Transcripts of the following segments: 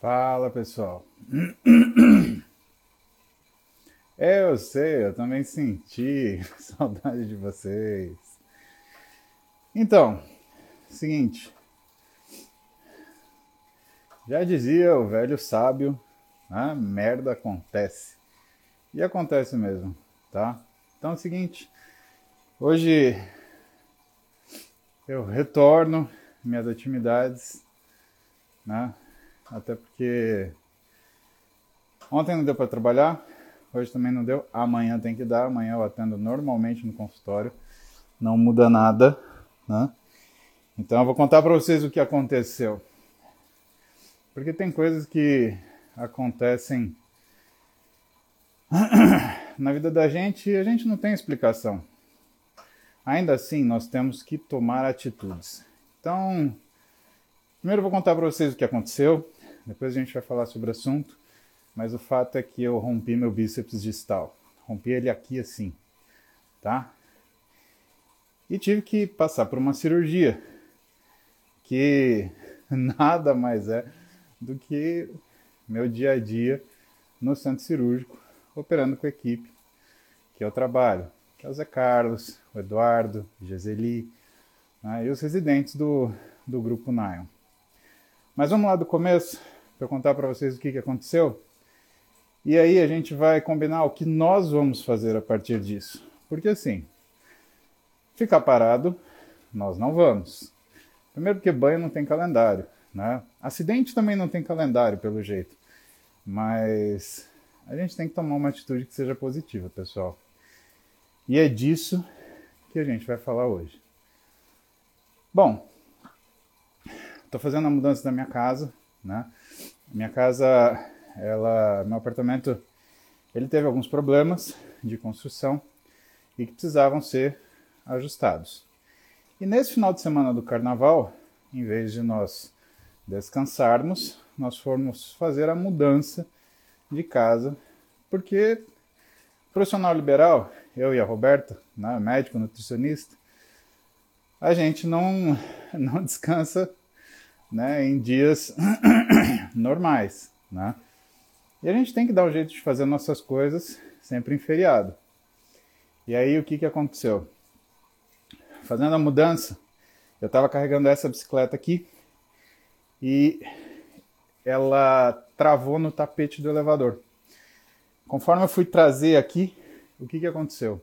Fala pessoal. Eu sei, eu também senti saudade de vocês. Então, seguinte. Já dizia o velho sábio, né? merda acontece. E acontece mesmo, tá? Então é o seguinte. Hoje eu retorno minhas atividades, né? Até porque ontem não deu para trabalhar, hoje também não deu, amanhã tem que dar, amanhã eu atendo normalmente no consultório, não muda nada, né? Então eu vou contar para vocês o que aconteceu. Porque tem coisas que acontecem na vida da gente e a gente não tem explicação. Ainda assim, nós temos que tomar atitudes. Então, primeiro eu vou contar para vocês o que aconteceu, depois a gente vai falar sobre o assunto, mas o fato é que eu rompi meu bíceps distal. Rompi ele aqui assim, tá? E tive que passar por uma cirurgia, que nada mais é do que meu dia a dia no centro cirúrgico, operando com a equipe que eu trabalho que é o Zé Carlos, o Eduardo, o Geseli né, e os residentes do, do grupo Nion. Mas vamos lá do começo, para contar para vocês o que, que aconteceu. E aí a gente vai combinar o que nós vamos fazer a partir disso. Porque assim, ficar parado, nós não vamos. Primeiro porque banho não tem calendário, né? Acidente também não tem calendário, pelo jeito. Mas a gente tem que tomar uma atitude que seja positiva, pessoal. E é disso que a gente vai falar hoje. Bom, estou fazendo a mudança da minha casa, né? Minha casa, ela, meu apartamento, ele teve alguns problemas de construção e que precisavam ser ajustados. E nesse final de semana do carnaval, em vez de nós descansarmos, nós fomos fazer a mudança de casa, porque profissional liberal, eu e a Roberta, né, médico, nutricionista, a gente não, não descansa né, em dias normais. Né? E a gente tem que dar um jeito de fazer nossas coisas sempre em feriado. E aí o que, que aconteceu? Fazendo a mudança, eu estava carregando essa bicicleta aqui e ela travou no tapete do elevador. Conforme eu fui trazer aqui, o que, que aconteceu?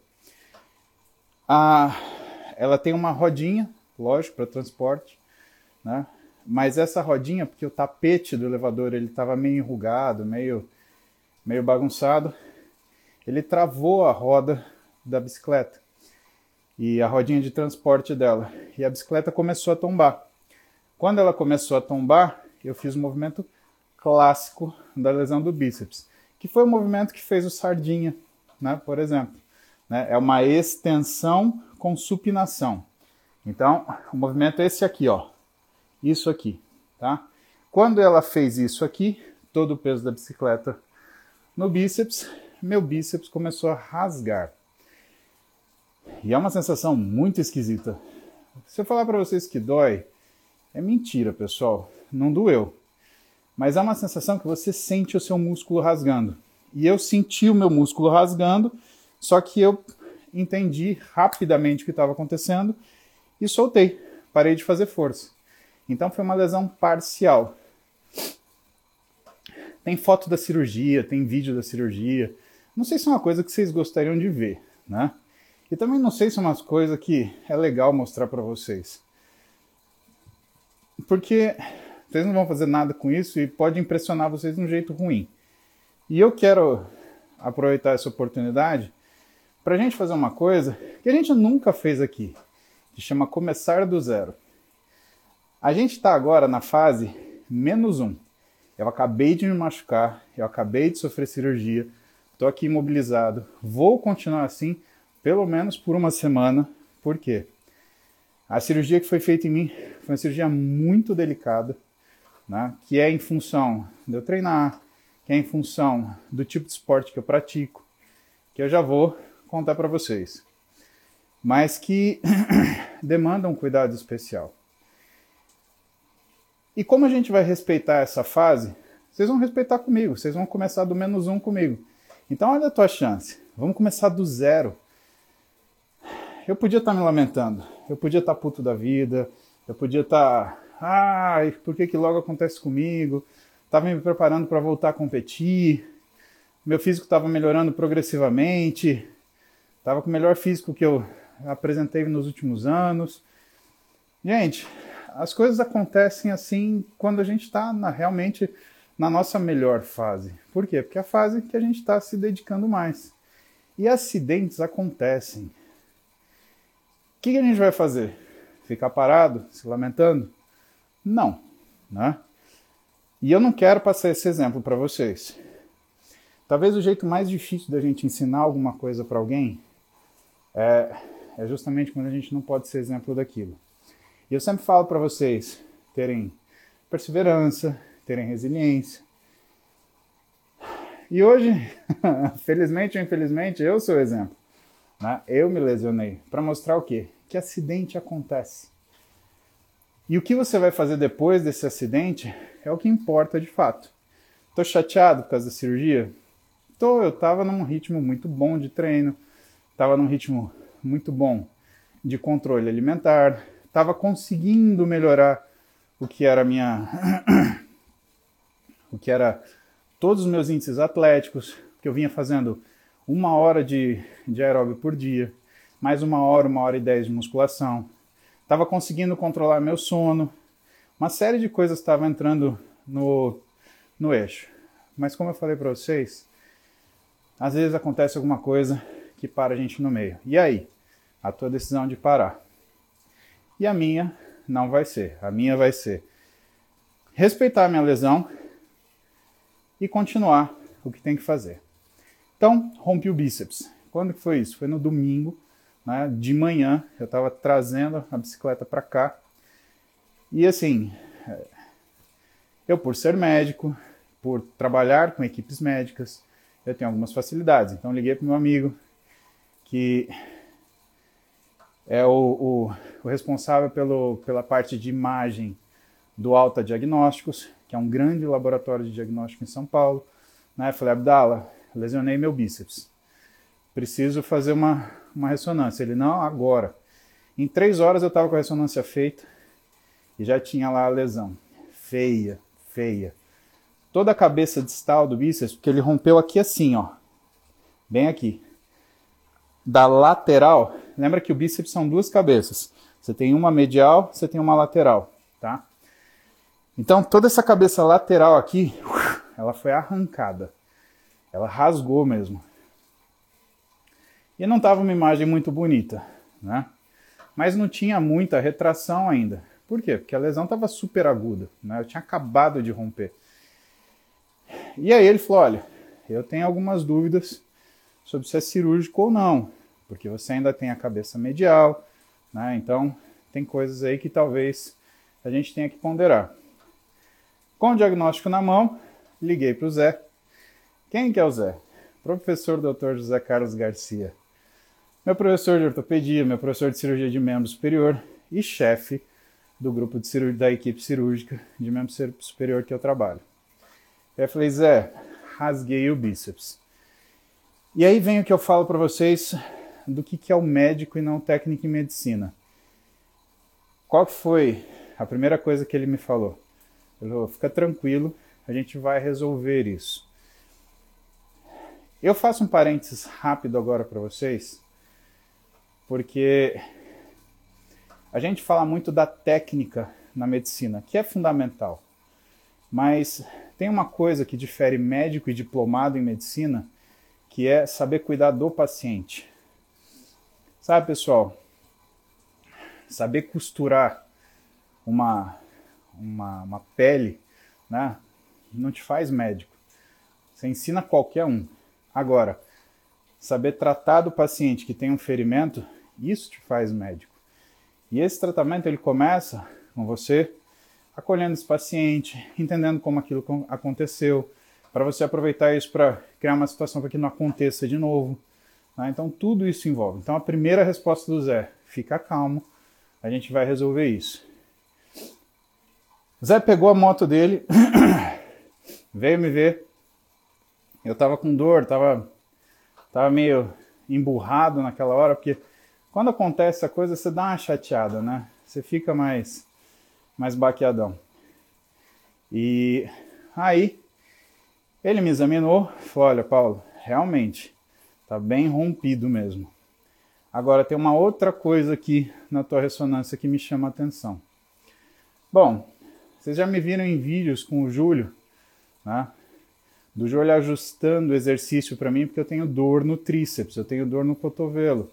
Ah, ela tem uma rodinha, lógico, para transporte, né? Mas essa rodinha, porque o tapete do elevador ele estava meio enrugado, meio, meio bagunçado, ele travou a roda da bicicleta e a rodinha de transporte dela. E a bicicleta começou a tombar. Quando ela começou a tombar, eu fiz o movimento clássico da lesão do bíceps que foi o movimento que fez o sardinha, né, por exemplo. Né? É uma extensão com supinação. Então, o movimento é esse aqui, ó. Isso aqui, tá? Quando ela fez isso aqui, todo o peso da bicicleta no bíceps, meu bíceps começou a rasgar. E é uma sensação muito esquisita. Se eu falar para vocês que dói, é mentira, pessoal. Não doeu mas é uma sensação que você sente o seu músculo rasgando. E eu senti o meu músculo rasgando, só que eu entendi rapidamente o que estava acontecendo e soltei, parei de fazer força. Então foi uma lesão parcial. Tem foto da cirurgia, tem vídeo da cirurgia. Não sei se é uma coisa que vocês gostariam de ver, né? E também não sei se é uma coisa que é legal mostrar para vocês. Porque vocês não vão fazer nada com isso e pode impressionar vocês de um jeito ruim. E eu quero aproveitar essa oportunidade para a gente fazer uma coisa que a gente nunca fez aqui, que chama começar do zero. A gente está agora na fase menos um. Eu acabei de me machucar, eu acabei de sofrer cirurgia, estou aqui imobilizado, vou continuar assim pelo menos por uma semana. Por quê? A cirurgia que foi feita em mim foi uma cirurgia muito delicada, né? que é em função de eu treinar, que é em função do tipo de esporte que eu pratico, que eu já vou contar para vocês, mas que demandam um cuidado especial. E como a gente vai respeitar essa fase vocês vão respeitar comigo, vocês vão começar do menos um comigo. Então olha a tua chance. Vamos começar do zero. Eu podia estar me lamentando, eu podia estar puto da vida, eu podia estar, ai, por que que logo acontece comigo? Estava me preparando para voltar a competir, meu físico estava melhorando progressivamente, estava com o melhor físico que eu apresentei nos últimos anos. Gente, as coisas acontecem assim quando a gente está realmente na nossa melhor fase. Por quê? Porque é a fase que a gente está se dedicando mais. E acidentes acontecem. O que, que a gente vai fazer? Ficar parado, se lamentando? Não, né? E eu não quero passar esse exemplo para vocês. Talvez o jeito mais difícil da gente ensinar alguma coisa para alguém é, é justamente quando a gente não pode ser exemplo daquilo. E eu sempre falo para vocês terem perseverança, terem resiliência. E hoje, felizmente ou infelizmente, eu sou o exemplo. Né? Eu me lesionei para mostrar o quê? Que acidente acontece. E o que você vai fazer depois desse acidente é o que importa de fato. Estou chateado por causa da cirurgia? Tô, eu estava num ritmo muito bom de treino, estava num ritmo muito bom de controle alimentar, estava conseguindo melhorar o que era minha o que era todos os meus índices atléticos, que eu vinha fazendo uma hora de, de aeróbio por dia, mais uma hora, uma hora e dez de musculação. Estava conseguindo controlar meu sono. Uma série de coisas estava entrando no, no eixo. Mas como eu falei para vocês, às vezes acontece alguma coisa que para a gente no meio. E aí? A tua decisão de parar. E a minha não vai ser. A minha vai ser respeitar a minha lesão e continuar o que tem que fazer. Então, rompi o bíceps. Quando que foi isso? Foi no domingo, né, de manhã, eu estava trazendo a bicicleta para cá. E assim, eu por ser médico, por trabalhar com equipes médicas, eu tenho algumas facilidades. Então liguei para meu amigo, que é o, o, o, responsável pelo, pela parte de imagem do Alta Diagnósticos, que é um grande laboratório de diagnóstico em São Paulo. Né? Falei, Abdala, lesionei meu bíceps. Preciso fazer uma, uma ressonância. Ele, não, agora. Em três horas eu estava com a ressonância feita e já tinha lá a lesão. Feia, feia. Toda a cabeça distal do bíceps, porque ele rompeu aqui assim, ó. Bem aqui. Da lateral, lembra que o bíceps são duas cabeças. Você tem uma medial, você tem uma lateral, tá? Então toda essa cabeça lateral aqui, ela foi arrancada. Ela rasgou mesmo. E não estava uma imagem muito bonita, né? Mas não tinha muita retração ainda. Por quê? Porque a lesão estava super aguda, né? Eu tinha acabado de romper. E aí ele falou: olha, eu tenho algumas dúvidas sobre se é cirúrgico ou não, porque você ainda tem a cabeça medial, né? Então tem coisas aí que talvez a gente tenha que ponderar. Com o diagnóstico na mão, liguei para o Zé. Quem que é o Zé? Professor Dr. José Carlos Garcia. Meu professor de ortopedia, meu professor de cirurgia de membro superior e chefe do grupo de cirurgia da equipe cirúrgica de membro superior que eu trabalho. Eu falei, Zé, rasguei o bíceps. E aí vem o que eu falo para vocês do que, que é o médico e não o técnico em medicina. Qual foi a primeira coisa que ele me falou? Ele falou, fica tranquilo, a gente vai resolver isso. Eu faço um parênteses rápido agora para vocês, porque a gente fala muito da técnica na medicina, que é fundamental. Mas tem uma coisa que difere médico e diplomado em medicina, que é saber cuidar do paciente. Sabe, pessoal? Saber costurar uma uma, uma pele, né? Não te faz médico. Você ensina qualquer um. Agora, saber tratar do paciente que tem um ferimento, isso te faz médico. E esse tratamento ele começa com você acolhendo esse paciente, entendendo como aquilo aconteceu, para você aproveitar isso para criar uma situação para que não aconteça de novo. Né? Então tudo isso envolve. Então a primeira resposta do Zé, fica calmo, a gente vai resolver isso. Zé pegou a moto dele, veio me ver. Eu tava com dor, tava, tava meio emburrado naquela hora, porque quando acontece a coisa, você dá uma chateada, né? Você fica mais, mais baqueadão. E aí, ele me examinou, falou: Olha, Paulo, realmente, tá bem rompido mesmo. Agora, tem uma outra coisa aqui na tua ressonância que me chama a atenção. Bom, vocês já me viram em vídeos com o Júlio, né? Do Júlio ajustando o exercício para mim, porque eu tenho dor no tríceps, eu tenho dor no cotovelo.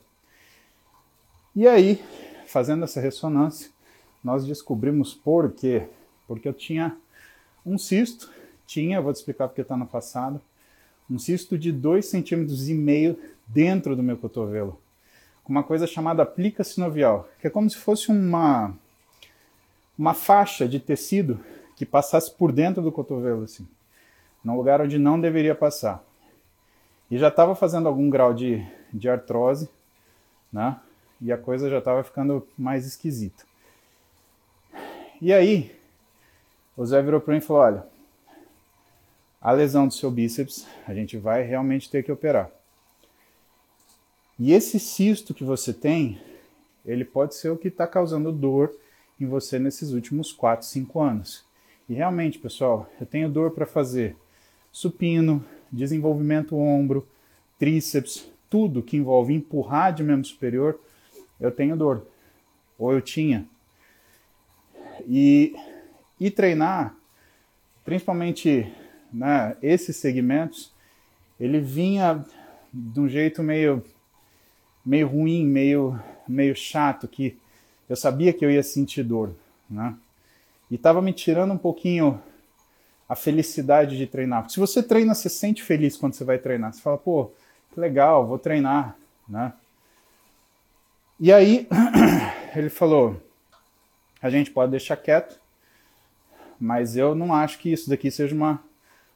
E aí, fazendo essa ressonância, nós descobrimos por quê. Porque eu tinha um cisto, tinha, vou te explicar porque está no passado, um cisto de 2,5 centímetros e meio dentro do meu cotovelo, com uma coisa chamada plica sinovial, que é como se fosse uma uma faixa de tecido que passasse por dentro do cotovelo assim, num lugar onde não deveria passar. E já estava fazendo algum grau de, de artrose, né? E a coisa já estava ficando mais esquisita. E aí, o Zé virou para mim e falou: Olha, a lesão do seu bíceps, a gente vai realmente ter que operar. E esse cisto que você tem, ele pode ser o que está causando dor em você nesses últimos 4, 5 anos. E realmente, pessoal, eu tenho dor para fazer supino, desenvolvimento ombro, tríceps, tudo que envolve empurrar de membro superior, eu tenho dor. Ou eu tinha. E, e treinar, principalmente né, esses segmentos, ele vinha de um jeito meio, meio ruim, meio, meio chato, que eu sabia que eu ia sentir dor. Né? E estava me tirando um pouquinho a felicidade de treinar. Se você treina, você sente feliz quando você vai treinar. Você fala, pô, que legal, vou treinar. Né? E aí ele falou: a gente pode deixar quieto, mas eu não acho que isso daqui seja uma,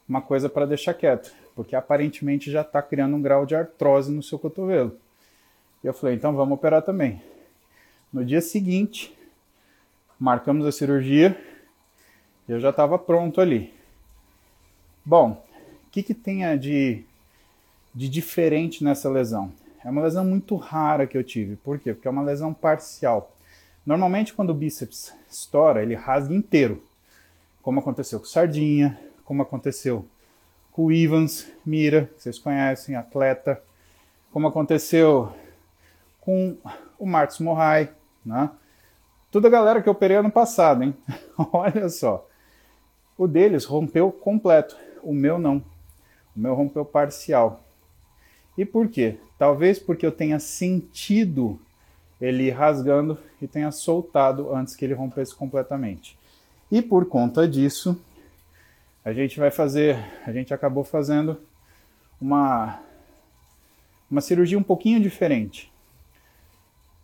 uma coisa para deixar quieto, porque aparentemente já está criando um grau de artrose no seu cotovelo. E eu falei: então vamos operar também. No dia seguinte, marcamos a cirurgia e eu já estava pronto ali. Bom, o que, que tem de, de diferente nessa lesão? É uma lesão muito rara que eu tive. Por quê? Porque é uma lesão parcial. Normalmente, quando o bíceps estoura, ele rasga inteiro, como aconteceu com Sardinha, como aconteceu com o Ivans Mira, que vocês conhecem, atleta, como aconteceu com o Marcos Morrai, né? Toda a galera que eu operei ano passado, hein? Olha só. O deles rompeu completo, o meu não. O meu rompeu parcial. E por quê? Talvez porque eu tenha sentido ele rasgando e tenha soltado antes que ele rompesse completamente. E por conta disso, a gente vai fazer, a gente acabou fazendo uma uma cirurgia um pouquinho diferente.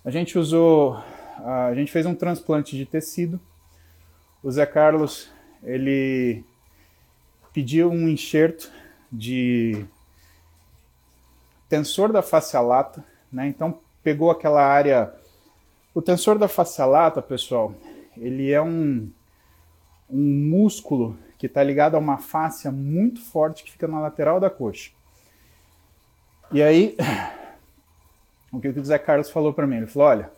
A gente usou, a gente fez um transplante de tecido. O Zé Carlos, ele pediu um enxerto de tensor da face lata, né? Então pegou aquela área. O tensor da face lata, pessoal, ele é um, um músculo que está ligado a uma fáscia muito forte que fica na lateral da coxa. E aí, o que o Zé Carlos falou para mim? Ele falou: olha,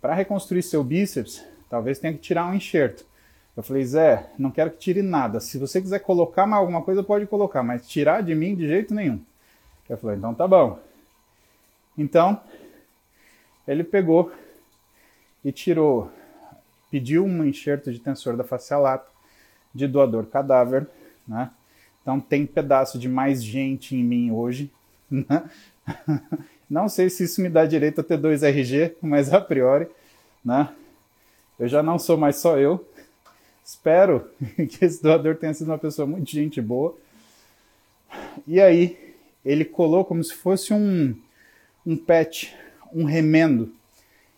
para reconstruir seu bíceps, talvez tenha que tirar um enxerto. Eu falei, Zé, não quero que tire nada. Se você quiser colocar mais alguma coisa, pode colocar, mas tirar de mim de jeito nenhum. Eu falei, então tá bom. Então, ele pegou e tirou, pediu um enxerto de tensor da face lata de doador cadáver, né? Então tem pedaço de mais gente em mim hoje, né? Não sei se isso me dá direito a ter dois RG, mas a priori, né? Eu já não sou mais só eu. Espero que esse doador tenha sido uma pessoa muito gente boa. E aí, ele colou como se fosse um, um patch, um remendo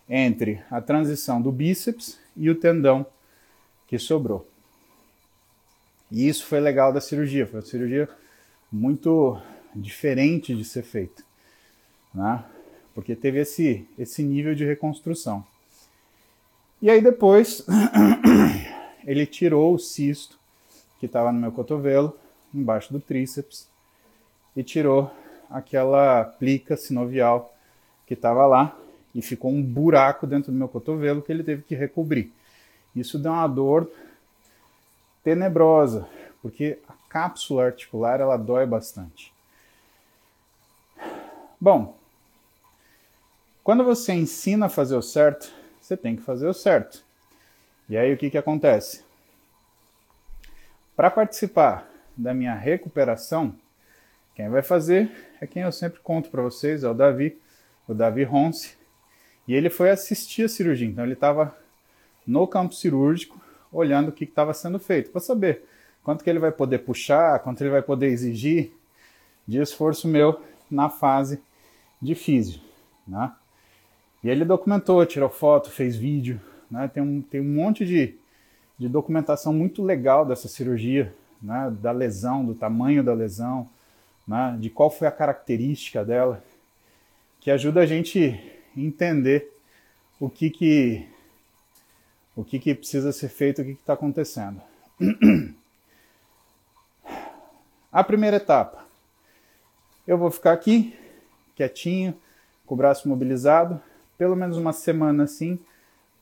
entre a transição do bíceps e o tendão que sobrou. E isso foi legal da cirurgia, foi uma cirurgia muito diferente de ser feita, né? porque teve esse, esse nível de reconstrução. E aí depois ele tirou o cisto que estava no meu cotovelo, embaixo do tríceps, e tirou aquela plica sinovial que estava lá e ficou um buraco dentro do meu cotovelo que ele teve que recobrir. Isso deu uma dor tenebrosa, porque a cápsula articular ela dói bastante. Bom, quando você ensina a fazer o certo, você tem que fazer o certo. E aí o que, que acontece? Para participar da minha recuperação, quem vai fazer é quem eu sempre conto para vocês, é o Davi, o Davi Ronce. E ele foi assistir a cirurgia, então ele estava no campo cirúrgico, olhando o que estava sendo feito, para saber quanto que ele vai poder puxar, quanto ele vai poder exigir de esforço meu na fase de físio. Né? E ele documentou, tirou foto, fez vídeo. Né? Tem, um, tem um monte de, de documentação muito legal dessa cirurgia, né? da lesão, do tamanho da lesão, né? de qual foi a característica dela, que ajuda a gente entender o que, que, o que, que precisa ser feito, o que está acontecendo. A primeira etapa, eu vou ficar aqui, quietinho, com o braço mobilizado, pelo menos uma semana assim,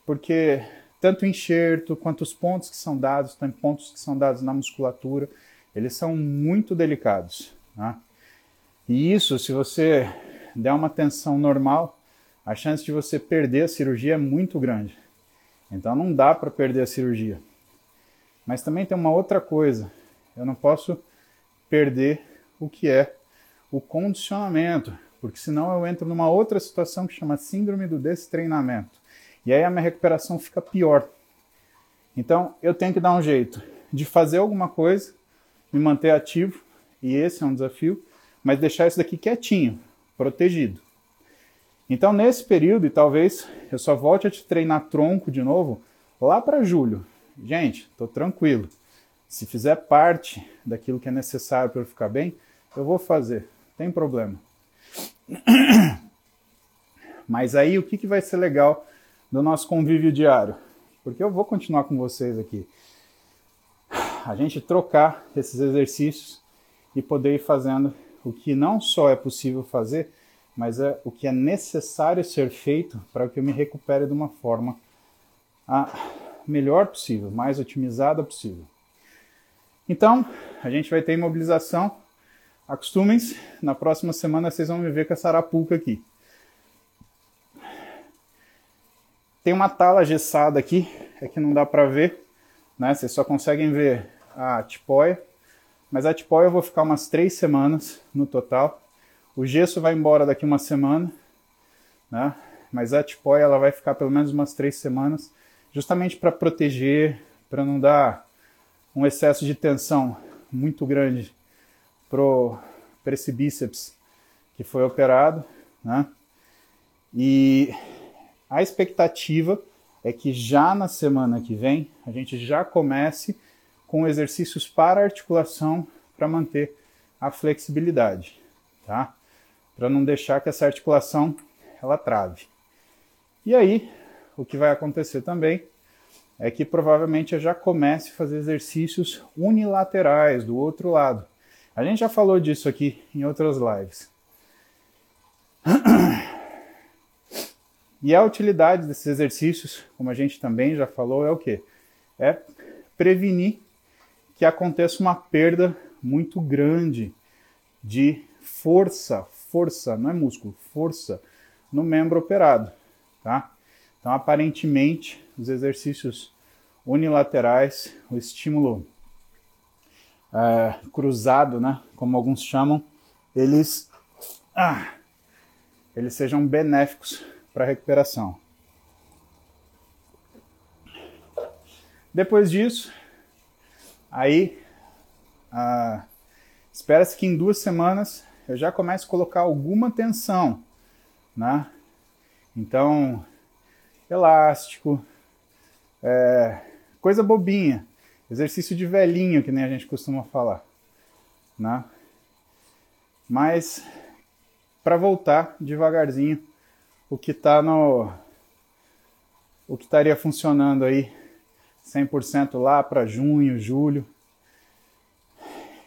porque tanto o enxerto quanto os pontos que são dados, tem pontos que são dados na musculatura, eles são muito delicados. Né? E isso, se você der uma tensão normal, a chance de você perder a cirurgia é muito grande. Então não dá para perder a cirurgia. Mas também tem uma outra coisa. Eu não posso perder o que é o condicionamento, porque senão eu entro numa outra situação que chama síndrome do destreinamento. E aí a minha recuperação fica pior. Então eu tenho que dar um jeito de fazer alguma coisa, me manter ativo, e esse é um desafio, mas deixar isso daqui quietinho, protegido. Então nesse período, e talvez eu só volte a te treinar tronco de novo lá para julho. Gente, tô tranquilo. Se fizer parte daquilo que é necessário para eu ficar bem, eu vou fazer, tem problema. Mas aí o que, que vai ser legal do nosso convívio diário? Porque eu vou continuar com vocês aqui. A gente trocar esses exercícios e poder ir fazendo o que não só é possível fazer, mas é o que é necessário ser feito para que eu me recupere de uma forma a melhor possível, mais otimizada possível. Então, a gente vai ter imobilização. Acostumem-se, na próxima semana vocês vão me ver com essa arapuca aqui. Tem uma tala gessada aqui, é que não dá para ver, né? Vocês só conseguem ver a tipóia, mas a tipóia eu vou ficar umas três semanas no total. O gesso vai embora daqui uma semana, né? Mas a tipóia ela vai ficar pelo menos umas três semanas, justamente para proteger, para não dar um excesso de tensão muito grande para esse bíceps que foi operado, né? E a expectativa é que já na semana que vem a gente já comece com exercícios para articulação para manter a flexibilidade, tá? Para não deixar que essa articulação ela trave. E aí, o que vai acontecer também é que provavelmente eu já comece a fazer exercícios unilaterais do outro lado. A gente já falou disso aqui em outras lives. E a utilidade desses exercícios, como a gente também já falou, é o que? É prevenir que aconteça uma perda muito grande de força, força, não é músculo, força no membro operado, tá? Então, aparentemente, os exercícios unilaterais, o estímulo é, cruzado, né, como alguns chamam, eles, ah, eles sejam benéficos para a recuperação. Depois disso, aí ah, espera-se que em duas semanas eu já comece a colocar alguma tensão, né? Então, elástico, é, coisa bobinha, exercício de velhinho, que nem a gente costuma falar, né? Mas para voltar devagarzinho o que está no o que estaria funcionando aí 100% lá para junho, julho,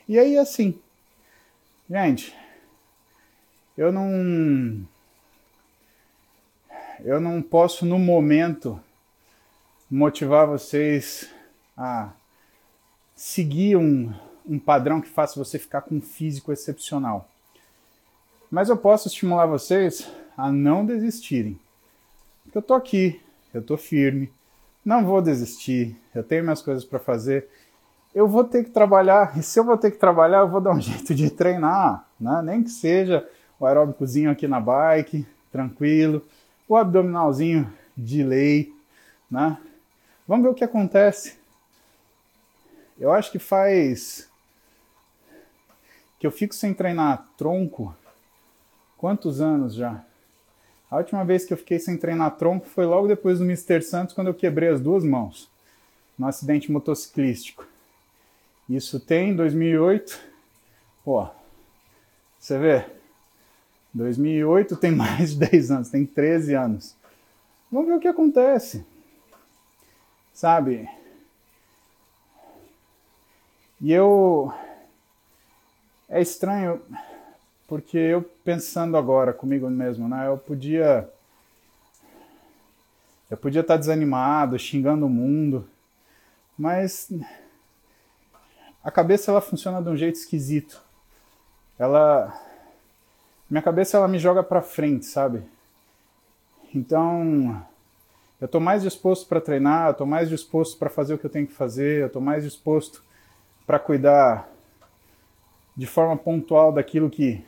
E aí, assim, gente, eu não. Eu não posso, no momento, motivar vocês a seguir um, um padrão que faça você ficar com um físico excepcional. Mas eu posso estimular vocês a não desistirem. Eu tô aqui, eu tô firme, não vou desistir, eu tenho minhas coisas para fazer. Eu vou ter que trabalhar, e se eu vou ter que trabalhar, eu vou dar um jeito de treinar, né? Nem que seja o aeróbicozinho aqui na bike, tranquilo, o abdominalzinho de lei, né? Vamos ver o que acontece. Eu acho que faz que eu fico sem treinar tronco. Quantos anos já? A última vez que eu fiquei sem treinar tronco foi logo depois do Mr. Santos, quando eu quebrei as duas mãos no acidente motociclístico. Isso tem 2008. Pô, você vê? 2008 tem mais de 10 anos, tem 13 anos. Vamos ver o que acontece. Sabe? E eu. É estranho, porque eu pensando agora comigo mesmo, né? Eu podia. Eu podia estar desanimado, xingando o mundo, mas a cabeça ela funciona de um jeito esquisito. Ela minha cabeça ela me joga para frente, sabe? Então, eu tô mais disposto para treinar, eu tô mais disposto para fazer o que eu tenho que fazer, eu tô mais disposto para cuidar de forma pontual daquilo que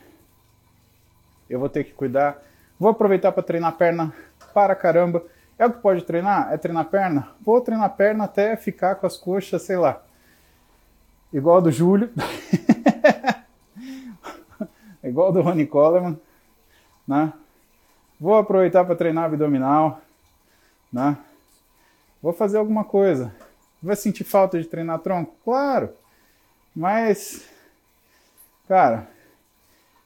eu vou ter que cuidar. Vou aproveitar para treinar perna para caramba. É o que pode treinar? É treinar perna? Vou treinar perna até ficar com as coxas, sei lá, igual do Júlio, igual do Ronnie Coleman, né? Vou aproveitar para treinar abdominal, né? Vou fazer alguma coisa. Vai sentir falta de treinar tronco? Claro. Mas, cara,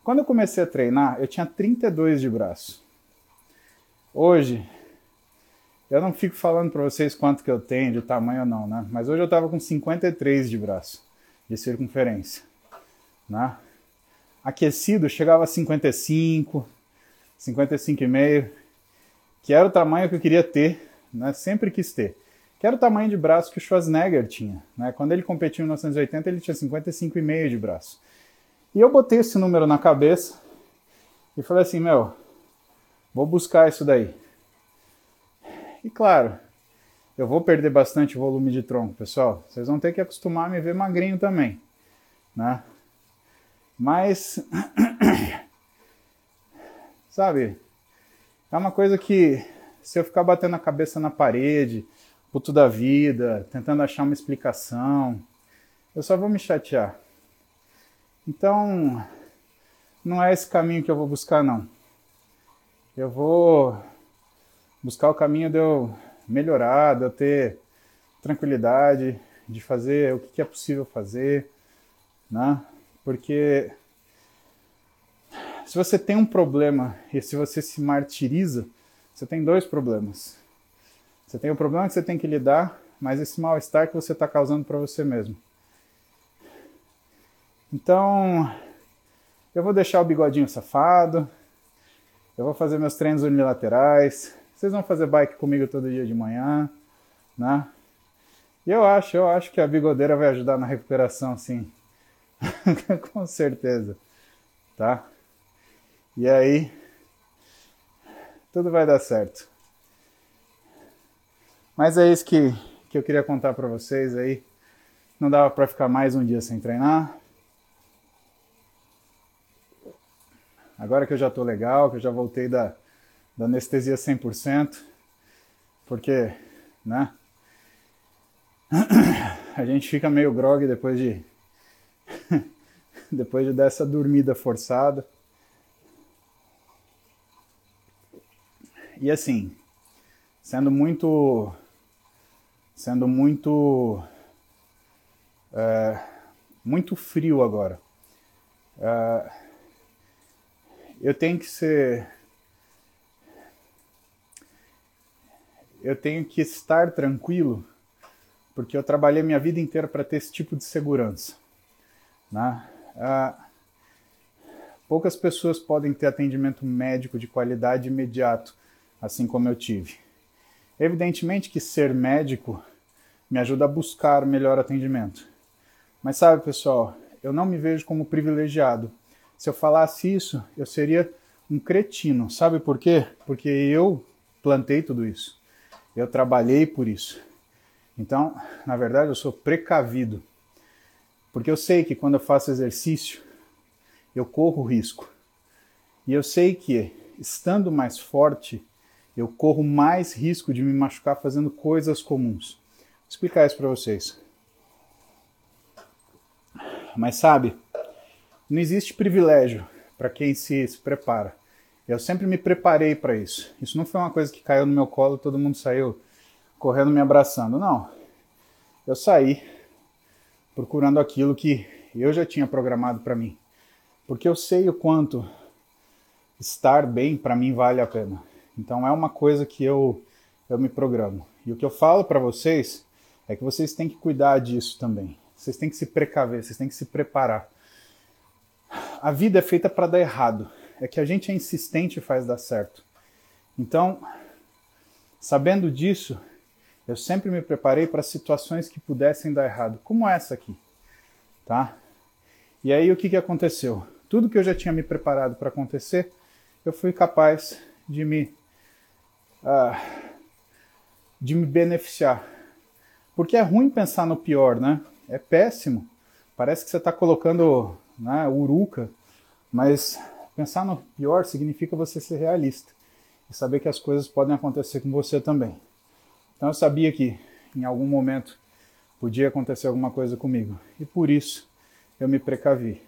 quando eu comecei a treinar, eu tinha 32 de braço. Hoje, eu não fico falando para vocês quanto que eu tenho de tamanho ou não, né? Mas hoje eu tava com 53 de braço, de circunferência, né? Aquecido chegava a 55, 55,5, que era o tamanho que eu queria ter, né? Sempre quis ter que era o tamanho de braço que o Schwarzenegger tinha. Né? Quando ele competiu em 1980, ele tinha 55,5 de braço. E eu botei esse número na cabeça e falei assim, meu, vou buscar isso daí. E claro, eu vou perder bastante volume de tronco, pessoal. Vocês vão ter que acostumar a me ver magrinho também, né? Mas, sabe, é uma coisa que se eu ficar batendo a cabeça na parede, puto da vida, tentando achar uma explicação, eu só vou me chatear. Então, não é esse caminho que eu vou buscar, não. Eu vou buscar o caminho de eu melhorar, de eu ter tranquilidade, de fazer o que é possível fazer, né? Porque se você tem um problema e se você se martiriza, você tem dois problemas. Você tem o problema que você tem que lidar, mas esse mal-estar que você está causando para você mesmo. Então, eu vou deixar o bigodinho safado, eu vou fazer meus treinos unilaterais, vocês vão fazer bike comigo todo dia de manhã, né? E eu acho, eu acho que a bigodeira vai ajudar na recuperação, sim. Com certeza, tá? E aí, tudo vai dar certo. Mas é isso que, que eu queria contar para vocês aí. Não dava para ficar mais um dia sem treinar. Agora que eu já tô legal, que eu já voltei da, da anestesia 100%, porque, né? A gente fica meio grog depois de depois de dessa dormida forçada. E assim, sendo muito sendo muito é, muito frio agora. É, eu tenho que ser eu tenho que estar tranquilo porque eu trabalhei minha vida inteira para ter esse tipo de segurança, Né? Ah, poucas pessoas podem ter atendimento médico de qualidade imediato, assim como eu tive. Evidentemente que ser médico me ajuda a buscar melhor atendimento. Mas sabe, pessoal, eu não me vejo como privilegiado. Se eu falasse isso, eu seria um cretino. Sabe por quê? Porque eu plantei tudo isso. Eu trabalhei por isso. Então, na verdade, eu sou precavido. Porque eu sei que quando eu faço exercício, eu corro risco. E eu sei que, estando mais forte, eu corro mais risco de me machucar fazendo coisas comuns. Vou explicar isso para vocês. Mas sabe, não existe privilégio para quem se, se prepara. Eu sempre me preparei para isso. Isso não foi uma coisa que caiu no meu colo, todo mundo saiu correndo me abraçando. Não. Eu saí procurando aquilo que eu já tinha programado para mim. Porque eu sei o quanto estar bem para mim vale a pena. Então é uma coisa que eu eu me programo. E o que eu falo para vocês é que vocês têm que cuidar disso também. Vocês têm que se precaver, vocês têm que se preparar. A vida é feita para dar errado. É que a gente é insistente e faz dar certo. Então, sabendo disso, eu sempre me preparei para situações que pudessem dar errado, como essa aqui, tá? E aí o que, que aconteceu? Tudo que eu já tinha me preparado para acontecer, eu fui capaz de me uh, de me beneficiar. Porque é ruim pensar no pior, né? É péssimo. Parece que você está colocando né, uruca, mas pensar no pior significa você ser realista e saber que as coisas podem acontecer com você também. Então eu sabia que em algum momento podia acontecer alguma coisa comigo e por isso eu me precavi.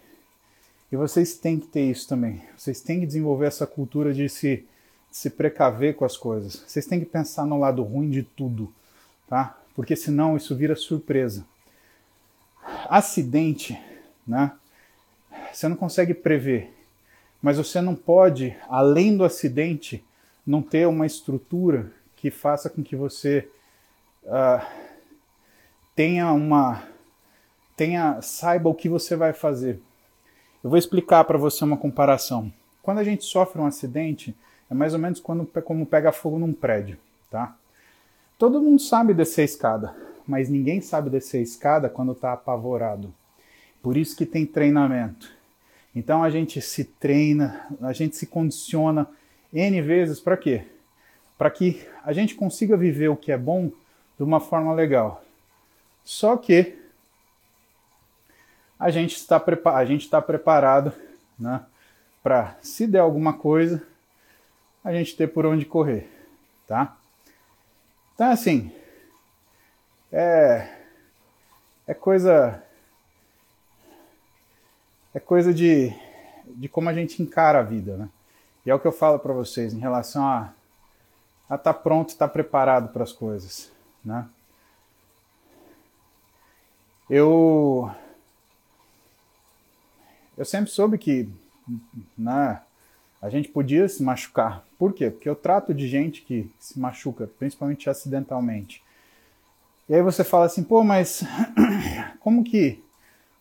E vocês têm que ter isso também. Vocês têm que desenvolver essa cultura de se, de se precaver com as coisas. Vocês têm que pensar no lado ruim de tudo, tá? Porque senão isso vira surpresa. Acidente, né? Você não consegue prever, mas você não pode, além do acidente, não ter uma estrutura que faça com que você uh, tenha uma tenha saiba o que você vai fazer. Eu vou explicar para você uma comparação. Quando a gente sofre um acidente, é mais ou menos quando, como pega fogo num prédio, tá? Todo mundo sabe descer a escada, mas ninguém sabe descer a escada quando está apavorado. Por isso que tem treinamento. Então a gente se treina, a gente se condiciona N vezes para quê? Para que a gente consiga viver o que é bom de uma forma legal. Só que a gente está, a gente está preparado né, para, se der alguma coisa, a gente ter por onde correr, tá? Então, assim, é, é coisa é coisa de, de como a gente encara a vida, né? E é o que eu falo para vocês em relação a estar tá pronto, estar tá preparado para as coisas, né? Eu eu sempre soube que né, a gente podia se machucar. Por quê? Porque eu trato de gente que se machuca, principalmente acidentalmente. E aí você fala assim, pô, mas como que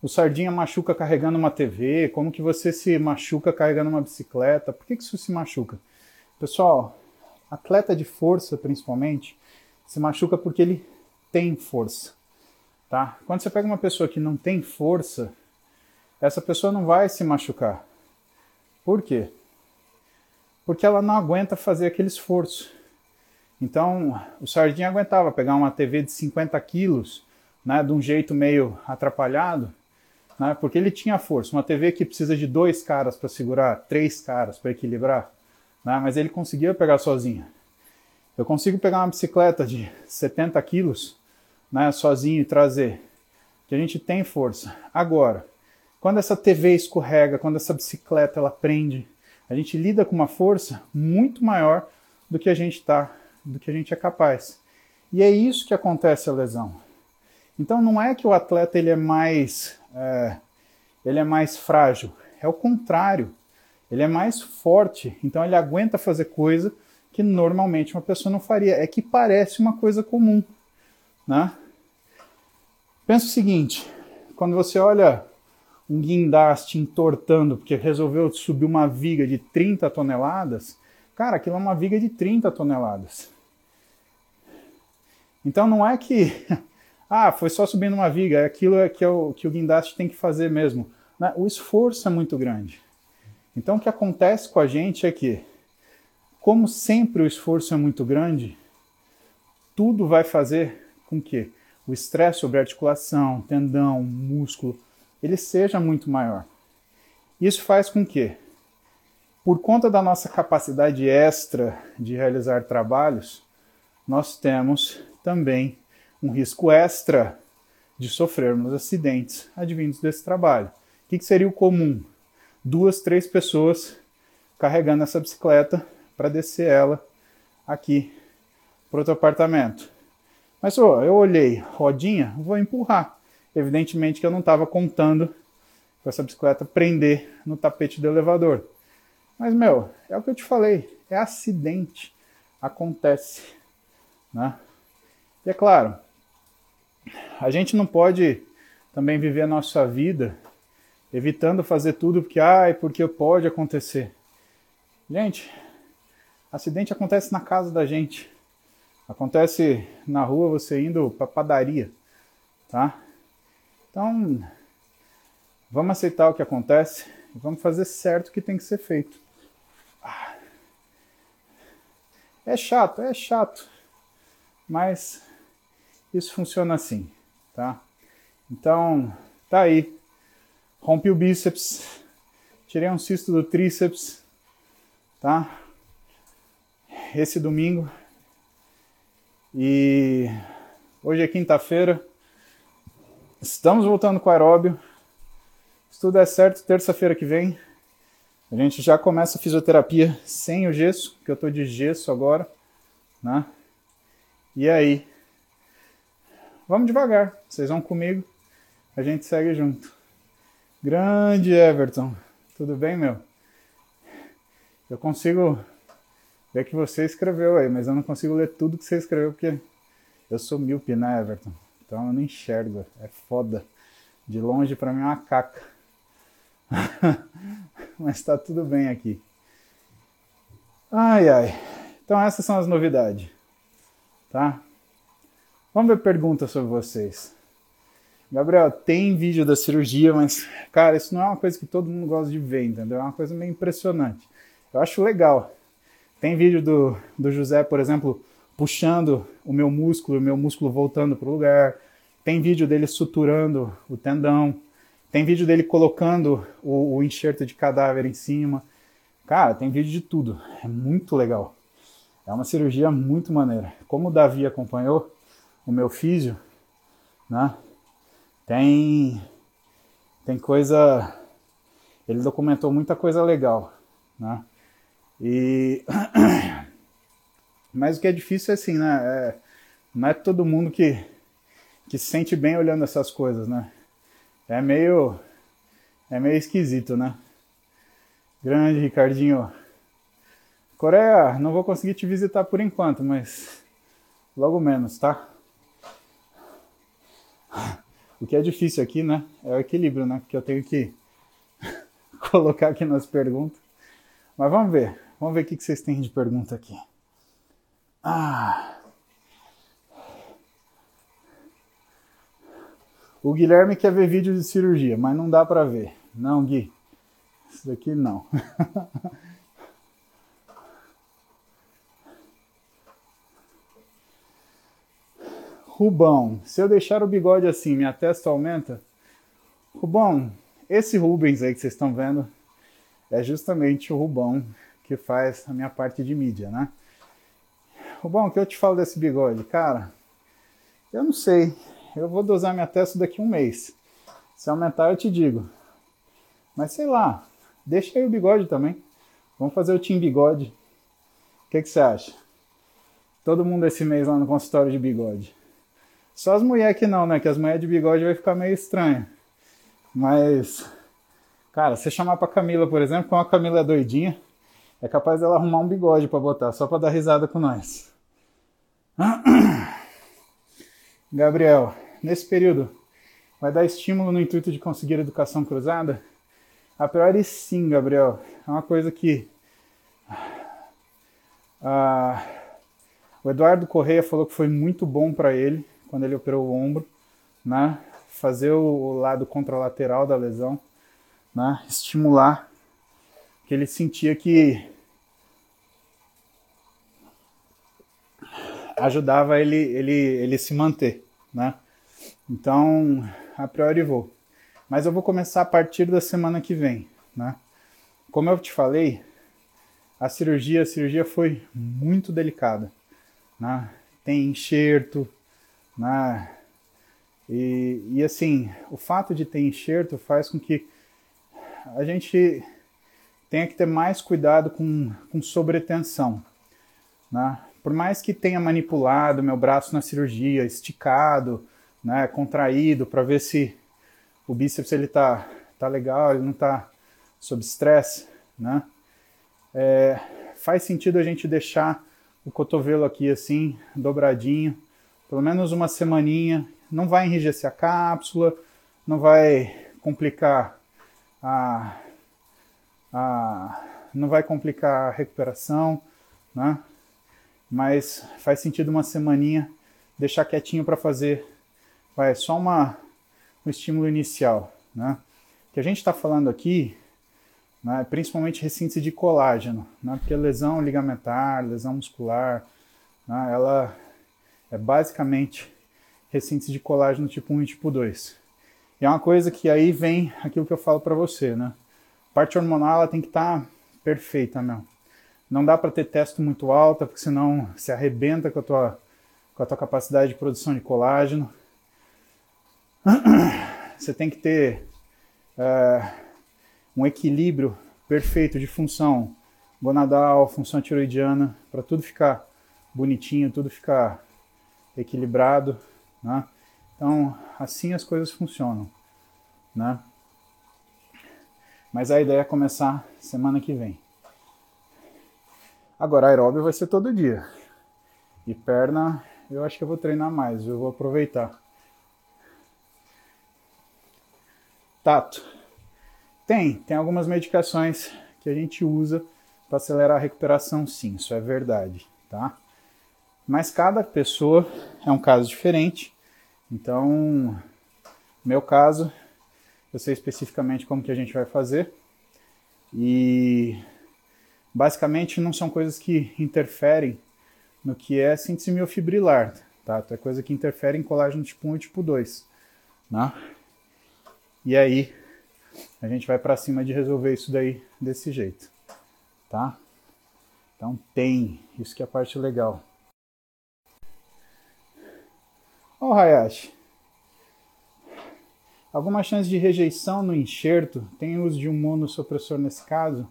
o Sardinha machuca carregando uma TV? Como que você se machuca carregando uma bicicleta? Por que, que isso se machuca? Pessoal, atleta de força principalmente, se machuca porque ele tem força. Tá? Quando você pega uma pessoa que não tem força, essa pessoa não vai se machucar. Por quê? Porque ela não aguenta fazer aquele esforço. Então, o Sardinha aguentava pegar uma TV de 50 quilos, né, de um jeito meio atrapalhado, né, porque ele tinha força. Uma TV que precisa de dois caras para segurar, três caras para equilibrar, né, mas ele conseguia pegar sozinho. Eu consigo pegar uma bicicleta de 70 quilos né, sozinho e trazer, que a gente tem força. Agora, quando essa TV escorrega, quando essa bicicleta ela prende, a gente lida com uma força muito maior do que a gente tá, do que a gente é capaz. E é isso que acontece a lesão. Então não é que o atleta ele é mais é, ele é mais frágil, é o contrário. Ele é mais forte, então ele aguenta fazer coisa que normalmente uma pessoa não faria. É que parece uma coisa comum, né? Pensa o seguinte: quando você olha um guindaste entortando porque resolveu subir uma viga de 30 toneladas, cara, aquilo é uma viga de 30 toneladas. Então não é que, ah, foi só subindo uma viga, é aquilo é que, é o, que o guindaste tem que fazer mesmo. Né? O esforço é muito grande. Então o que acontece com a gente é que, como sempre o esforço é muito grande, tudo vai fazer com que o estresse sobre articulação, tendão, músculo, ele seja muito maior. Isso faz com que, por conta da nossa capacidade extra de realizar trabalhos, nós temos também um risco extra de sofrermos acidentes advindos desse trabalho. O que seria o comum? Duas, três pessoas carregando essa bicicleta para descer ela aqui para outro apartamento. Mas eu olhei, rodinha, vou empurrar. Evidentemente que eu não estava contando com essa bicicleta prender no tapete do elevador. Mas, meu, é o que eu te falei, é acidente. Acontece. Né? E é claro, a gente não pode também viver a nossa vida evitando fazer tudo porque, ai, porque pode acontecer. Gente, acidente acontece na casa da gente. Acontece na rua você indo para padaria, tá? Então, vamos aceitar o que acontece e vamos fazer certo o que tem que ser feito. É chato, é chato, mas isso funciona assim, tá? Então, tá aí. Rompi o bíceps, tirei um cisto do tríceps, tá? Esse domingo. E hoje é quinta-feira. Estamos voltando com o aeróbio. Se tudo der certo, terça-feira que vem, a gente já começa a fisioterapia sem o gesso, que eu tô de gesso agora, né? E aí, Vamos devagar, vocês vão comigo, a gente segue junto. Grande Everton, tudo bem, meu? Eu consigo ver que você escreveu aí, mas eu não consigo ler tudo que você escreveu porque eu sou míope, né, Everton? Então eu não enxergo, é foda. De longe para mim é uma caca. mas tá tudo bem aqui. Ai, ai. Então essas são as novidades, tá? Vamos ver perguntas sobre vocês. Gabriel, tem vídeo da cirurgia, mas, cara, isso não é uma coisa que todo mundo gosta de ver, entendeu? É uma coisa meio impressionante. Eu acho legal. Tem vídeo do, do José, por exemplo, puxando o meu músculo, o meu músculo voltando para o lugar. Tem vídeo dele suturando o tendão. Tem vídeo dele colocando o, o enxerto de cadáver em cima. Cara, tem vídeo de tudo. É muito legal. É uma cirurgia muito maneira. Como o Davi acompanhou, o meu físio, né? Tem tem coisa ele documentou muita coisa legal, né? E mas o que é difícil é assim, né? É, não é todo mundo que que se sente bem olhando essas coisas, né? É meio é meio esquisito, né? Grande Ricardinho. Coreia, não vou conseguir te visitar por enquanto, mas logo menos, tá? O que é difícil aqui, né? É o equilíbrio, né? Que eu tenho que colocar aqui nas perguntas. Mas vamos ver. Vamos ver o que vocês têm de pergunta aqui. Ah. O Guilherme quer ver vídeo de cirurgia, mas não dá para ver. Não, Gui. Isso daqui não. Rubão, se eu deixar o bigode assim, minha testa aumenta? Rubão, esse Rubens aí que vocês estão vendo é justamente o Rubão que faz a minha parte de mídia, né? Rubão, o que eu te falo desse bigode? Cara, eu não sei. Eu vou dosar minha testa daqui a um mês. Se aumentar, eu te digo. Mas sei lá, deixa aí o bigode também. Vamos fazer o Team Bigode. O que, que você acha? Todo mundo esse mês lá no consultório de bigode. Só as mulheres que não, né? Que as mulheres de bigode vai ficar meio estranho. Mas, cara, se chamar pra Camila, por exemplo, como a Camila é doidinha, é capaz dela arrumar um bigode para botar, só para dar risada com nós. Gabriel, nesse período vai dar estímulo no intuito de conseguir educação cruzada? A priori sim, Gabriel. É uma coisa que ah, o Eduardo Correia falou que foi muito bom para ele quando ele operou o ombro, né? Fazer o lado contralateral da lesão, né? Estimular que ele sentia que ajudava ele ele ele se manter, né? Então, a priori vou. Mas eu vou começar a partir da semana que vem, né? Como eu te falei, a cirurgia, a cirurgia foi muito delicada, né? Tem enxerto, né? E, e assim, o fato de ter enxerto faz com que a gente tenha que ter mais cuidado com, com sobretensão, né? Por mais que tenha manipulado meu braço na cirurgia, esticado, né, contraído para ver se o bíceps ele tá tá legal, ele não tá sob estresse, né? É, faz sentido a gente deixar o cotovelo aqui assim, dobradinho, pelo menos uma semaninha. Não vai enrijecer a cápsula, não vai complicar a, a não vai complicar a recuperação, né? Mas faz sentido uma semaninha deixar quietinho para fazer, vai só uma um estímulo inicial, né? Que a gente está falando aqui né, principalmente recintos de colágeno, né, porque lesão ligamentar, lesão muscular, né, ela é basicamente recintos de colágeno tipo 1 e tipo 2. E é uma coisa que aí vem aquilo que eu falo para você, né? A parte hormonal ela tem que estar tá perfeita, meu. Não dá para ter testo muito alta, porque senão se arrebenta com a tua com a tua capacidade de produção de colágeno. Você tem que ter uh, um equilíbrio perfeito de função gonadal, função tiroidiana, para tudo ficar bonitinho, tudo ficar equilibrado, né? Então, assim as coisas funcionam, né? Mas a ideia é começar semana que vem. Agora, aeróbio vai ser todo dia. E perna, eu acho que eu vou treinar mais, eu vou aproveitar. Tato. Tem, tem algumas medicações que a gente usa para acelerar a recuperação, sim, isso é verdade, tá? Mas cada pessoa é um caso diferente. Então, meu caso, eu sei especificamente como que a gente vai fazer. E basicamente não são coisas que interferem no que é síntese miofibrilar, tá? É coisa que interfere em colágeno tipo 1 e tipo 2, né? E aí a gente vai para cima de resolver isso daí desse jeito, tá? Então tem, isso que é a parte legal. Ó, oh, Hayashi. Alguma chance de rejeição no enxerto? Tem uso de um monossupressor nesse caso?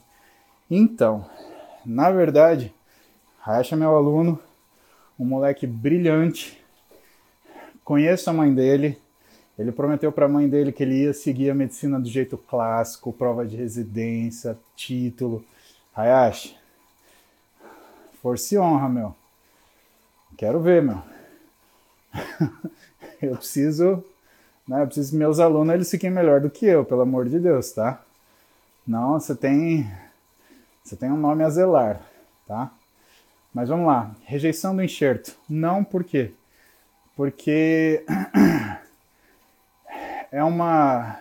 Então, na verdade, Hayashi é meu aluno, um moleque brilhante. Conheço a mãe dele, ele prometeu para a mãe dele que ele ia seguir a medicina do jeito clássico, prova de residência, título. Hayashi, força e honra, meu. Quero ver, meu. eu preciso, né, eu preciso que meus alunos eles fiquem melhor do que eu, pelo amor de Deus, tá? Não, você tem, você tem um nome a zelar, tá? Mas vamos lá, rejeição do enxerto. Não por quê? Porque é uma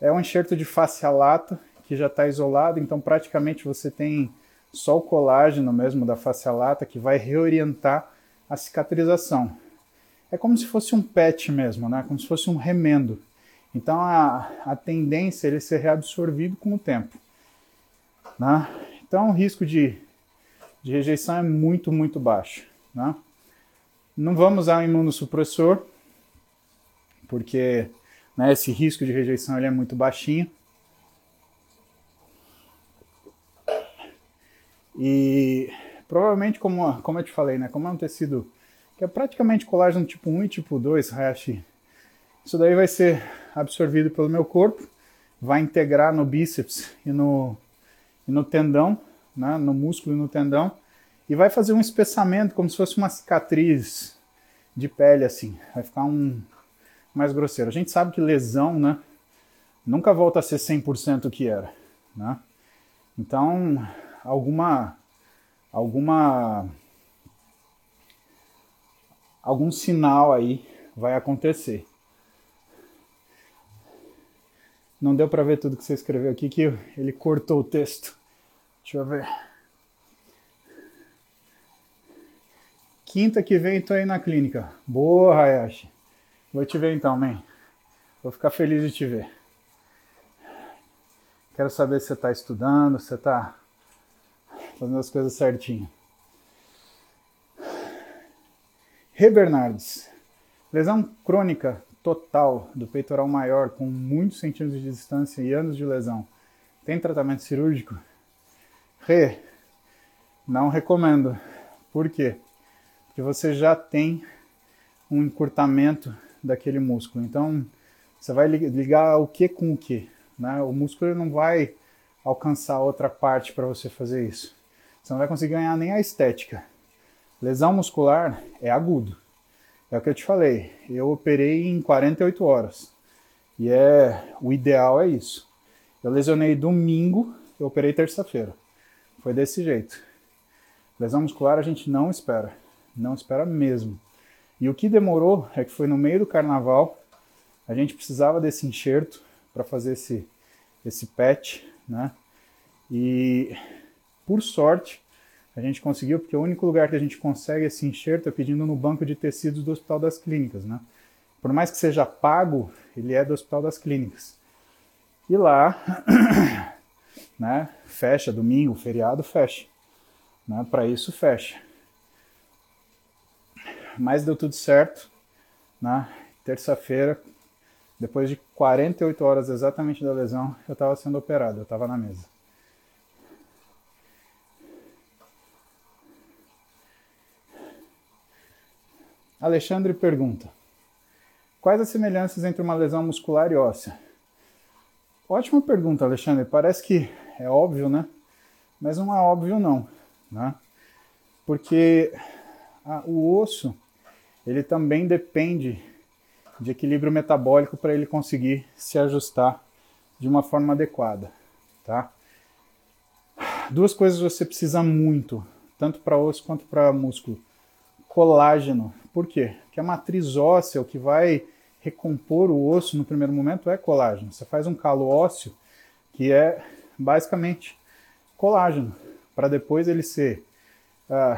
é um enxerto de face lata que já está isolado, então praticamente você tem só o colágeno mesmo da face lata que vai reorientar a cicatrização. É como se fosse um patch mesmo, né? Como se fosse um remendo. Então a, a tendência é ele ser reabsorvido com o tempo. Né? Então o risco de, de rejeição é muito, muito baixo. Né? Não vamos usar o imunossupressor, porque né? Esse risco de rejeição ele é muito baixinho. E provavelmente, como, como eu te falei, né? como é um tecido que é praticamente colágeno tipo 1 e tipo 2, Hayashi, isso daí vai ser absorvido pelo meu corpo, vai integrar no bíceps e no, e no tendão, né? no músculo e no tendão, e vai fazer um espessamento como se fosse uma cicatriz de pele assim. Vai ficar um, mais grosseiro. A gente sabe que lesão, né, nunca volta a ser 100% o que era, né? Então, alguma alguma algum sinal aí vai acontecer. Não deu para ver tudo que você escreveu aqui que ele cortou o texto. Deixa eu ver. Quinta que vem tô aí na clínica. Boa, Hayashi. Vou te ver então, man. Vou ficar feliz de te ver. Quero saber se você está estudando, se você está fazendo as coisas certinho. Rê Bernardes. Lesão crônica total do peitoral maior com muitos centímetros de distância e anos de lesão. Tem tratamento cirúrgico? Rê, não recomendo. Por quê? Porque você já tem um encurtamento daquele músculo. Então, você vai ligar o que com o que. Né? O músculo não vai alcançar outra parte para você fazer isso. Você não vai conseguir ganhar nem a estética. Lesão muscular é agudo. É o que eu te falei. Eu operei em 48 horas. E é o ideal é isso. Eu lesionei domingo, eu operei terça-feira. Foi desse jeito. Lesão muscular a gente não espera. Não espera mesmo. E o que demorou é que foi no meio do carnaval. A gente precisava desse enxerto para fazer esse, esse patch, né? E por sorte a gente conseguiu, porque o único lugar que a gente consegue esse enxerto é pedindo no banco de tecidos do Hospital das Clínicas, né? Por mais que seja pago, ele é do Hospital das Clínicas. E lá, né, fecha domingo, feriado, fecha. Né? Para isso fecha. Mas deu tudo certo, né? Terça-feira, depois de 48 horas exatamente da lesão, eu estava sendo operado, eu estava na mesa. Alexandre pergunta: Quais as semelhanças entre uma lesão muscular e óssea? Ótima pergunta, Alexandre. Parece que é óbvio, né? Mas não é óbvio não, né? Porque a, o osso ele também depende de equilíbrio metabólico para ele conseguir se ajustar de uma forma adequada, tá? Duas coisas você precisa muito, tanto para osso quanto para músculo colágeno. Por quê? Porque a matriz óssea, o que vai recompor o osso no primeiro momento é colágeno. Você faz um calo ósseo que é basicamente colágeno, para depois ele ser uh,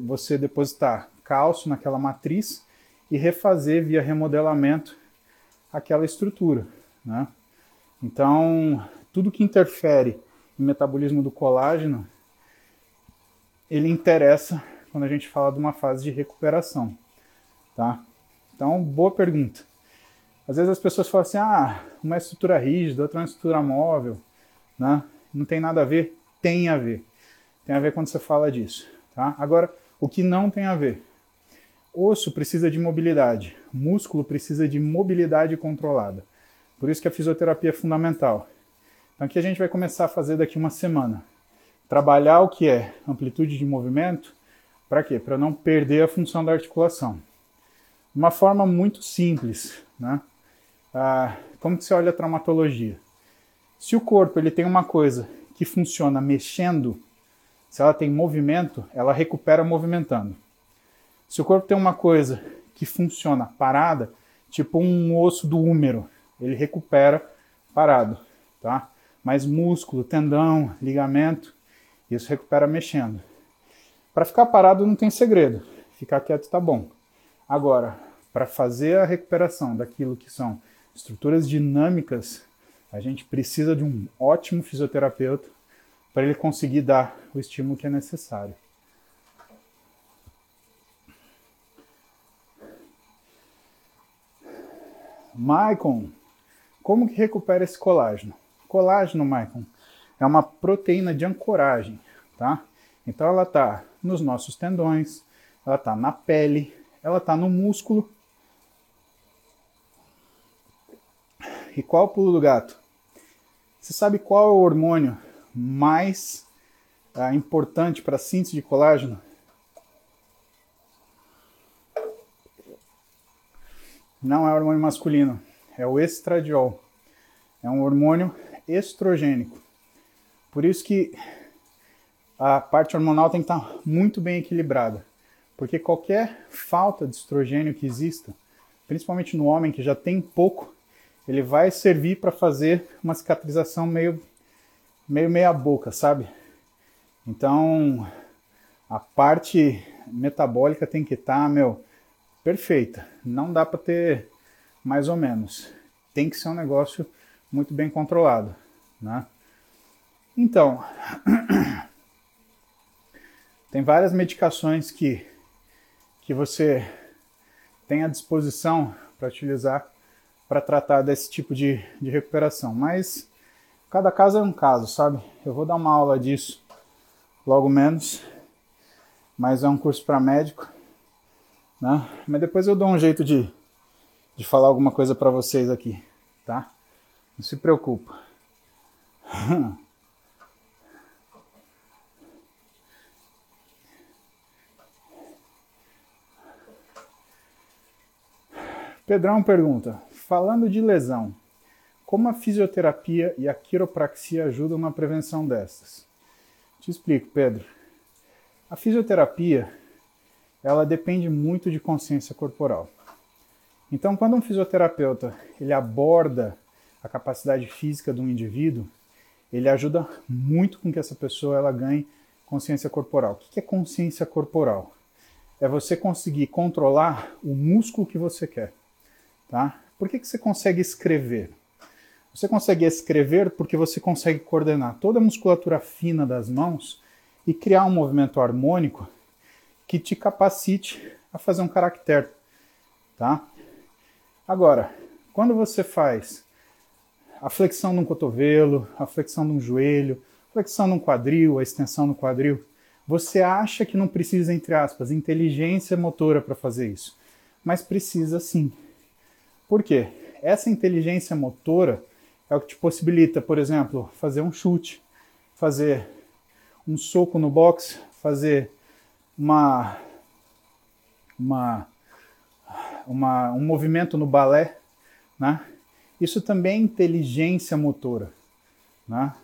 você depositar cálcio naquela matriz e refazer via remodelamento aquela estrutura. Né? Então, tudo que interfere no metabolismo do colágeno, ele interessa quando a gente fala de uma fase de recuperação, tá? Então, boa pergunta. Às vezes as pessoas falam assim, ah, uma é estrutura rígida, outra é uma estrutura móvel, né? Não tem nada a ver? Tem a ver. Tem a ver quando você fala disso, tá? Agora, o que não tem a ver? Osso precisa de mobilidade, músculo precisa de mobilidade controlada. Por isso que a fisioterapia é fundamental. Então, o que a gente vai começar a fazer daqui uma semana? Trabalhar o que é amplitude de movimento, para quê? Para não perder a função da articulação. Uma forma muito simples, né? Ah, como que você olha a traumatologia? Se o corpo ele tem uma coisa que funciona mexendo, se ela tem movimento, ela recupera movimentando. Se o corpo tem uma coisa que funciona parada, tipo um osso do húmero, ele recupera parado, tá? Mas músculo, tendão, ligamento, isso recupera mexendo. Para ficar parado não tem segredo, ficar quieto está bom. Agora, para fazer a recuperação daquilo que são estruturas dinâmicas, a gente precisa de um ótimo fisioterapeuta para ele conseguir dar o estímulo que é necessário. Maicon, como que recupera esse colágeno? Colágeno, Maicon, é uma proteína de ancoragem, tá? Então ela está nos nossos tendões, ela está na pele, ela está no músculo. E qual o pulo do gato? Você sabe qual é o hormônio mais ah, importante para a síntese de colágeno? não é hormônio masculino, é o estradiol. É um hormônio estrogênico. Por isso que a parte hormonal tem que estar muito bem equilibrada, porque qualquer falta de estrogênio que exista, principalmente no homem que já tem pouco, ele vai servir para fazer uma cicatrização meio meio meia boca, sabe? Então, a parte metabólica tem que estar, meu, perfeita. Não dá para ter mais ou menos. Tem que ser um negócio muito bem controlado, né? Então, tem várias medicações que, que você tem à disposição para utilizar para tratar desse tipo de, de recuperação, mas cada caso é um caso, sabe? Eu vou dar uma aula disso logo menos, mas é um curso para médico, né? Mas depois eu dou um jeito de, de falar alguma coisa para vocês aqui, tá? Não se preocupa. Pedrão pergunta: falando de lesão, como a fisioterapia e a quiropraxia ajudam na prevenção dessas? Te explico, Pedro. A fisioterapia, ela depende muito de consciência corporal. Então, quando um fisioterapeuta ele aborda a capacidade física de um indivíduo, ele ajuda muito com que essa pessoa ela ganhe consciência corporal. O que é consciência corporal? É você conseguir controlar o músculo que você quer. Tá? Por que, que você consegue escrever? Você consegue escrever porque você consegue coordenar toda a musculatura fina das mãos e criar um movimento harmônico que te capacite a fazer um caractere, tá? Agora, quando você faz a flexão de um cotovelo, a flexão de um joelho, flexão de um quadril, a extensão no quadril, você acha que não precisa, entre aspas, inteligência motora para fazer isso, mas precisa sim. Por quê? Essa inteligência motora é o que te possibilita, por exemplo, fazer um chute, fazer um soco no box, fazer uma, uma, uma, um movimento no balé, né? Isso também é inteligência motora, né?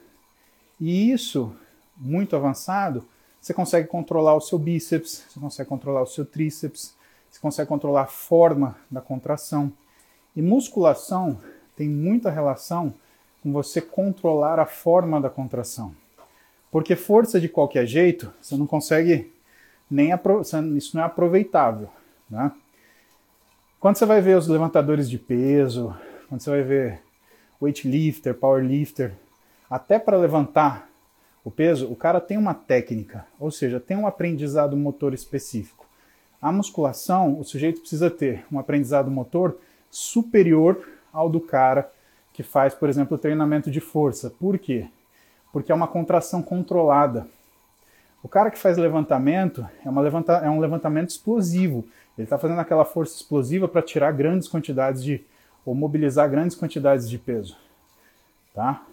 E isso, muito avançado, você consegue controlar o seu bíceps, você consegue controlar o seu tríceps, você consegue controlar a forma da contração. E musculação tem muita relação com você controlar a forma da contração. Porque força de qualquer jeito, você não consegue nem isso não é aproveitável, né? Quando você vai ver os levantadores de peso, quando você vai ver weightlifter, powerlifter, até para levantar o peso, o cara tem uma técnica, ou seja, tem um aprendizado motor específico. A musculação, o sujeito precisa ter um aprendizado motor superior ao do cara que faz, por exemplo, treinamento de força. Por quê? Porque é uma contração controlada. O cara que faz levantamento é, levanta, é um levantamento explosivo. Ele está fazendo aquela força explosiva para tirar grandes quantidades de. ou mobilizar grandes quantidades de peso. Tá?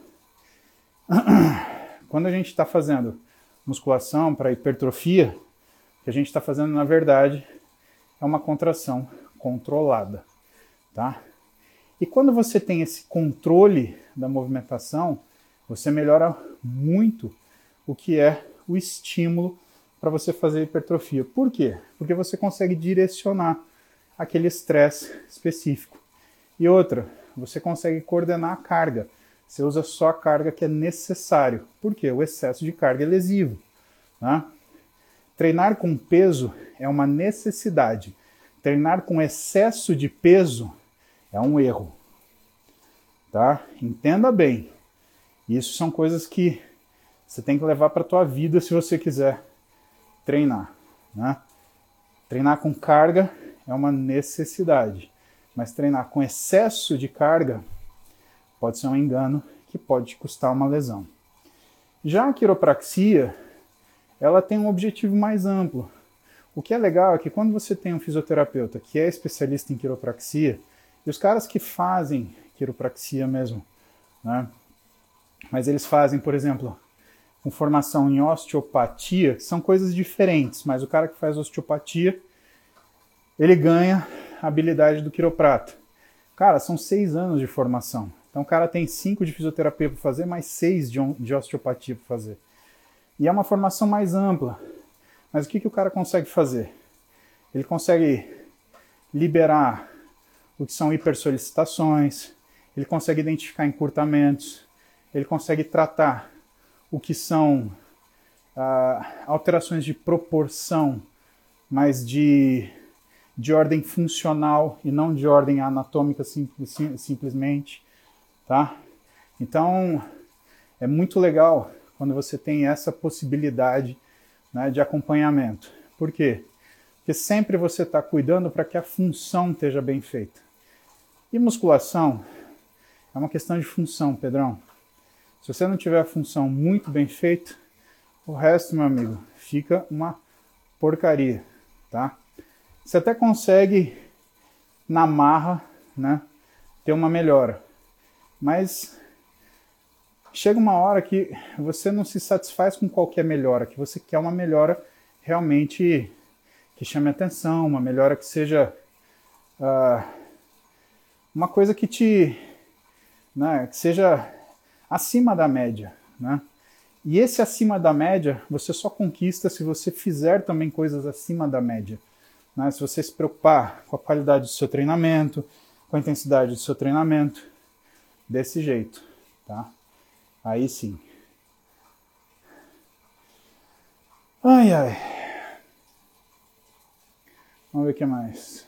Quando a gente está fazendo musculação para hipertrofia, o que a gente está fazendo, na verdade, é uma contração controlada tá? E quando você tem esse controle da movimentação, você melhora muito o que é o estímulo para você fazer hipertrofia. Por quê? Porque você consegue direcionar aquele estresse específico. E outra, você consegue coordenar a carga. Você usa só a carga que é necessário. Por quê? O excesso de carga é lesivo. Tá? Treinar com peso é uma necessidade. Treinar com excesso de peso é um erro. Tá? Entenda bem. Isso são coisas que você tem que levar para a tua vida se você quiser treinar. Né? Treinar com carga é uma necessidade, mas treinar com excesso de carga pode ser um engano que pode te custar uma lesão. Já a quiropraxia, ela tem um objetivo mais amplo. O que é legal é que quando você tem um fisioterapeuta que é especialista em quiropraxia, e os caras que fazem quiropraxia mesmo, né? Mas eles fazem, por exemplo, com formação em osteopatia, são coisas diferentes, mas o cara que faz osteopatia, ele ganha a habilidade do quiroprata. Cara, são seis anos de formação. Então o cara tem cinco de fisioterapia para fazer, mais seis de, de osteopatia para fazer. E é uma formação mais ampla. Mas o que, que o cara consegue fazer? Ele consegue liberar o que são hipersolicitações, ele consegue identificar encurtamentos, ele consegue tratar o que são ah, alterações de proporção, mas de, de ordem funcional e não de ordem anatômica sim, sim, simplesmente, tá? Então, é muito legal quando você tem essa possibilidade né, de acompanhamento. Por quê? Porque sempre você está cuidando para que a função esteja bem feita. E musculação é uma questão de função, Pedrão. Se você não tiver a função muito bem feita, o resto, meu amigo, fica uma porcaria, tá? Você até consegue na marra, né, ter uma melhora. Mas chega uma hora que você não se satisfaz com qualquer melhora, que você quer uma melhora realmente que chame atenção, uma melhora que seja uh, uma coisa que te, né, que seja acima da média, né? E esse acima da média você só conquista se você fizer também coisas acima da média. Né? Se você se preocupar com a qualidade do seu treinamento, com a intensidade do seu treinamento, desse jeito, tá? Aí sim. Ai, ai. Vamos ver o que mais.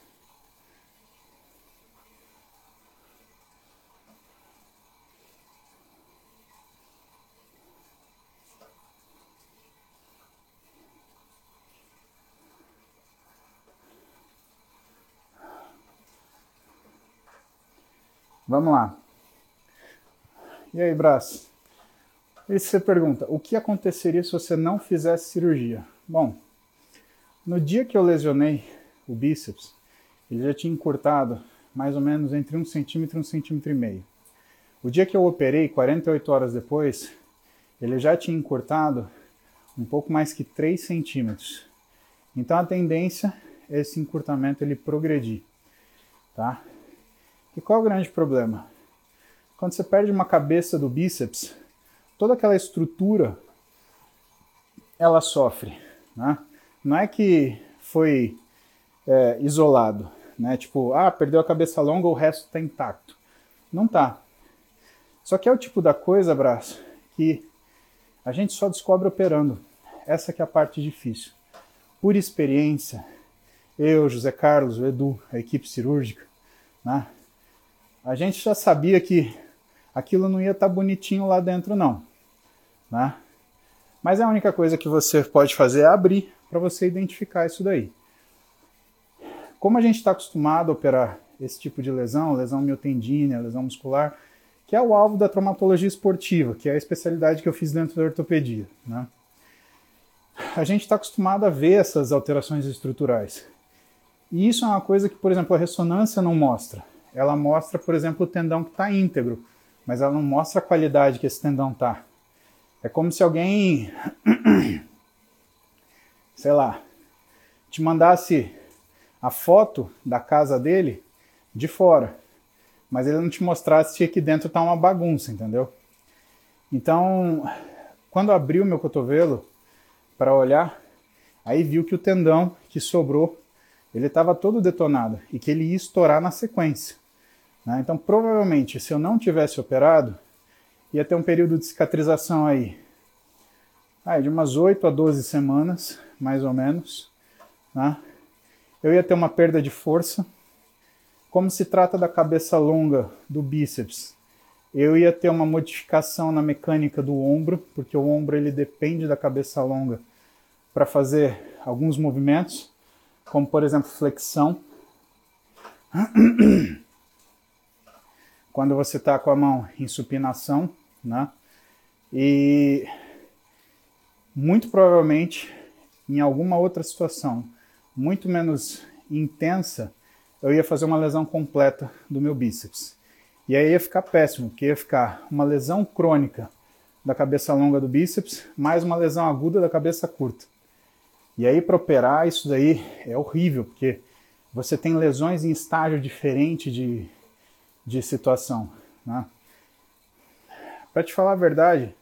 Vamos lá. E aí, braço? E você pergunta, o que aconteceria se você não fizesse cirurgia? Bom, no dia que eu lesionei o bíceps, ele já tinha encurtado mais ou menos entre um centímetro e um centímetro e meio. O dia que eu operei, 48 horas depois, ele já tinha encurtado um pouco mais que 3 centímetros. Então a tendência é esse encurtamento ele progredir, tá? E qual é o grande problema? Quando você perde uma cabeça do bíceps, toda aquela estrutura ela sofre. Né? Não é que foi é, isolado, né? Tipo, ah, perdeu a cabeça longa, o resto está intacto. Não tá. Só que é o tipo da coisa, braço, que a gente só descobre operando. Essa que é a parte difícil. Por experiência, eu, José Carlos, o Edu, a equipe cirúrgica, né? A gente já sabia que aquilo não ia estar tá bonitinho lá dentro, não né? Mas a única coisa que você pode fazer é abrir para você identificar isso daí. Como a gente está acostumado a operar esse tipo de lesão, lesão miotendínea, lesão muscular, que é o alvo da traumatologia esportiva, que é a especialidade que eu fiz dentro da ortopedia, né? A gente está acostumado a ver essas alterações estruturais. E isso é uma coisa que, por exemplo, a ressonância não mostra. Ela mostra, por exemplo, o tendão que está íntegro, mas ela não mostra a qualidade que esse tendão está. É como se alguém, sei lá, te mandasse a foto da casa dele de fora, mas ele não te mostrasse que aqui dentro tá uma bagunça, entendeu? Então, quando abriu meu cotovelo para olhar, aí viu que o tendão que sobrou, ele estava todo detonado e que ele ia estourar na sequência. Né? Então, provavelmente, se eu não tivesse operado, ia ter um período de cicatrização aí de umas 8 a 12 semanas, mais ou menos. Né? Eu ia ter uma perda de força. Como se trata da cabeça longa do bíceps, eu ia ter uma modificação na mecânica do ombro, porque o ombro ele depende da cabeça longa para fazer alguns movimentos, como por exemplo flexão. Quando você está com a mão em supinação, né? E muito provavelmente em alguma outra situação muito menos intensa, eu ia fazer uma lesão completa do meu bíceps. E aí ia ficar péssimo, porque ia ficar uma lesão crônica da cabeça longa do bíceps, mais uma lesão aguda da cabeça curta. E aí para operar isso daí é horrível, porque você tem lesões em estágio diferente de, de situação. Né? Para te falar a verdade,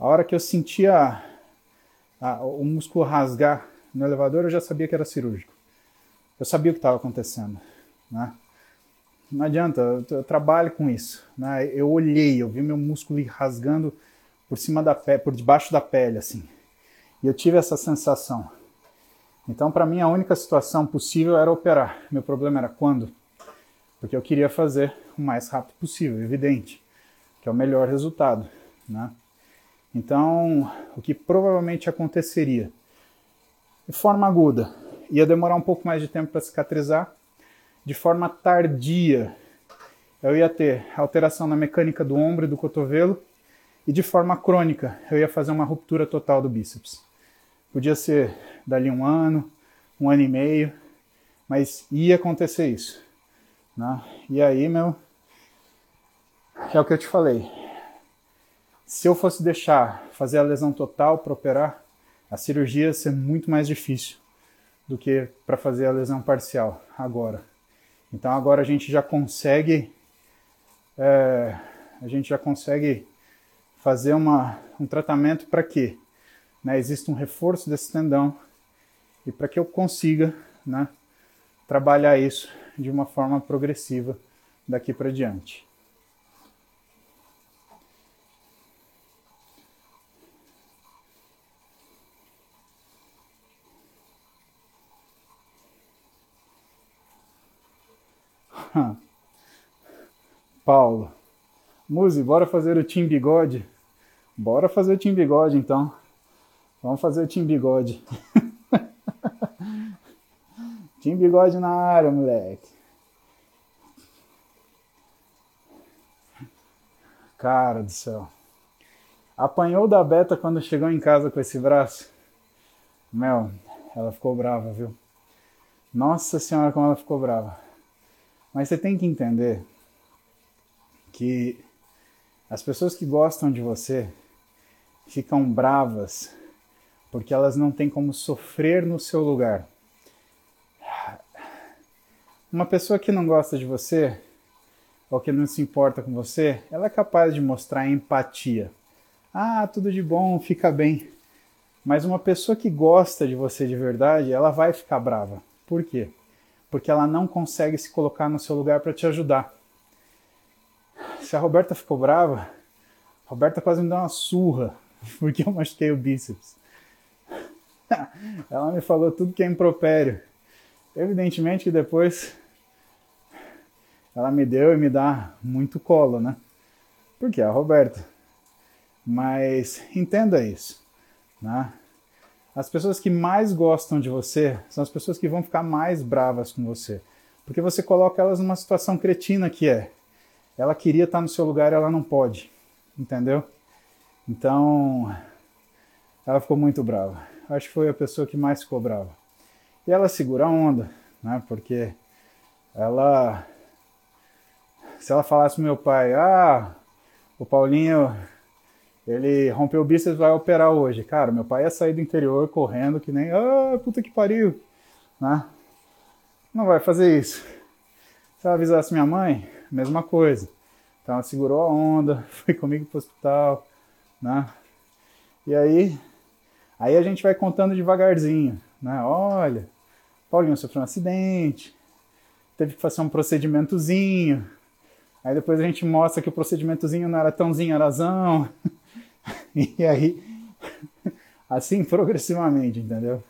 a hora que eu sentia o músculo rasgar no elevador, eu já sabia que era cirúrgico. Eu sabia o que estava acontecendo. Né? Não adianta, eu, eu, trabalho com isso. Né? Eu olhei, eu vi meu músculo ir rasgando por cima da pele, por debaixo da pele, assim. E eu tive essa sensação. Então, para mim, a única situação possível era operar. Meu problema era quando? Porque eu queria fazer o mais rápido possível, evidente, que é o melhor resultado, né? Então, o que provavelmente aconteceria? De forma aguda, ia demorar um pouco mais de tempo para cicatrizar. De forma tardia, eu ia ter alteração na mecânica do ombro e do cotovelo. E de forma crônica, eu ia fazer uma ruptura total do bíceps. Podia ser dali um ano, um ano e meio, mas ia acontecer isso. Né? E aí, meu, é o que eu te falei. Se eu fosse deixar fazer a lesão total para operar, a cirurgia ia ser muito mais difícil do que para fazer a lesão parcial agora. Então agora a gente já consegue é, a gente já consegue fazer uma, um tratamento para que né, exista um reforço desse tendão e para que eu consiga né, trabalhar isso de uma forma progressiva daqui para diante. Paulo. Muzi, bora fazer o Team Bigode? Bora fazer o Team Bigode então. Vamos fazer o Team Bigode. team Bigode na área, moleque. Cara do céu. Apanhou da Beta quando chegou em casa com esse braço? Mel, ela ficou brava, viu? Nossa senhora, como ela ficou brava. Mas você tem que entender que as pessoas que gostam de você ficam bravas porque elas não têm como sofrer no seu lugar. Uma pessoa que não gosta de você ou que não se importa com você, ela é capaz de mostrar empatia. Ah, tudo de bom, fica bem. Mas uma pessoa que gosta de você de verdade, ela vai ficar brava. Por quê? porque ela não consegue se colocar no seu lugar para te ajudar. Se a Roberta ficou brava, a Roberta quase me deu uma surra porque eu machuquei o bíceps. Ela me falou tudo que é impropério. Evidentemente que depois ela me deu e me dá muito colo, né? Porque é a Roberta. Mas entenda isso, né? As pessoas que mais gostam de você são as pessoas que vão ficar mais bravas com você. Porque você coloca elas numa situação cretina que é. Ela queria estar no seu lugar ela não pode. Entendeu? Então, ela ficou muito brava. Acho que foi a pessoa que mais ficou brava. E ela segura a onda, né? Porque ela. Se ela falasse pro meu pai, ah, o Paulinho ele rompeu o bíceps vai operar hoje. Cara, meu pai ia sair do interior correndo que nem, ah, puta que pariu, né? Não vai fazer isso. Se ela avisasse minha mãe, mesma coisa. Então ela segurou a onda, foi comigo pro hospital, né? E aí, aí a gente vai contando devagarzinho, né? Olha, Paulinho sofreu um acidente, teve que fazer um procedimentozinho. Aí depois a gente mostra que o procedimentozinho não era tãozinho, era. E aí, assim progressivamente, entendeu?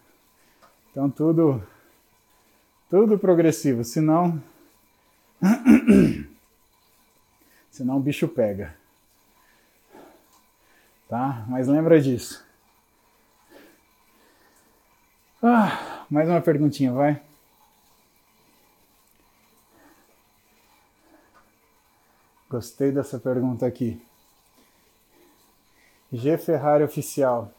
Então tudo, tudo progressivo, senão, senão o bicho pega. Tá? Mas lembra disso. Ah, mais uma perguntinha, vai. Gostei dessa pergunta aqui. G Ferrari Oficial.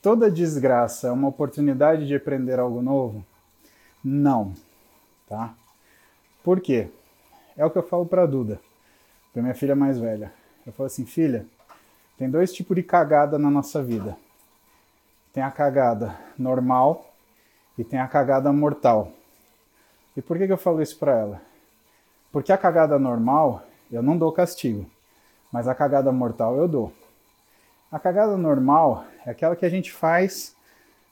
Toda desgraça é uma oportunidade de aprender algo novo? Não, tá? Por quê? É o que eu falo para Duda, para minha filha mais velha. Eu falo assim, filha, tem dois tipos de cagada na nossa vida. Tem a cagada normal e tem a cagada mortal. E por que, que eu falo isso para ela? Porque a cagada normal eu não dou castigo, mas a cagada mortal eu dou. A cagada normal é aquela que a gente faz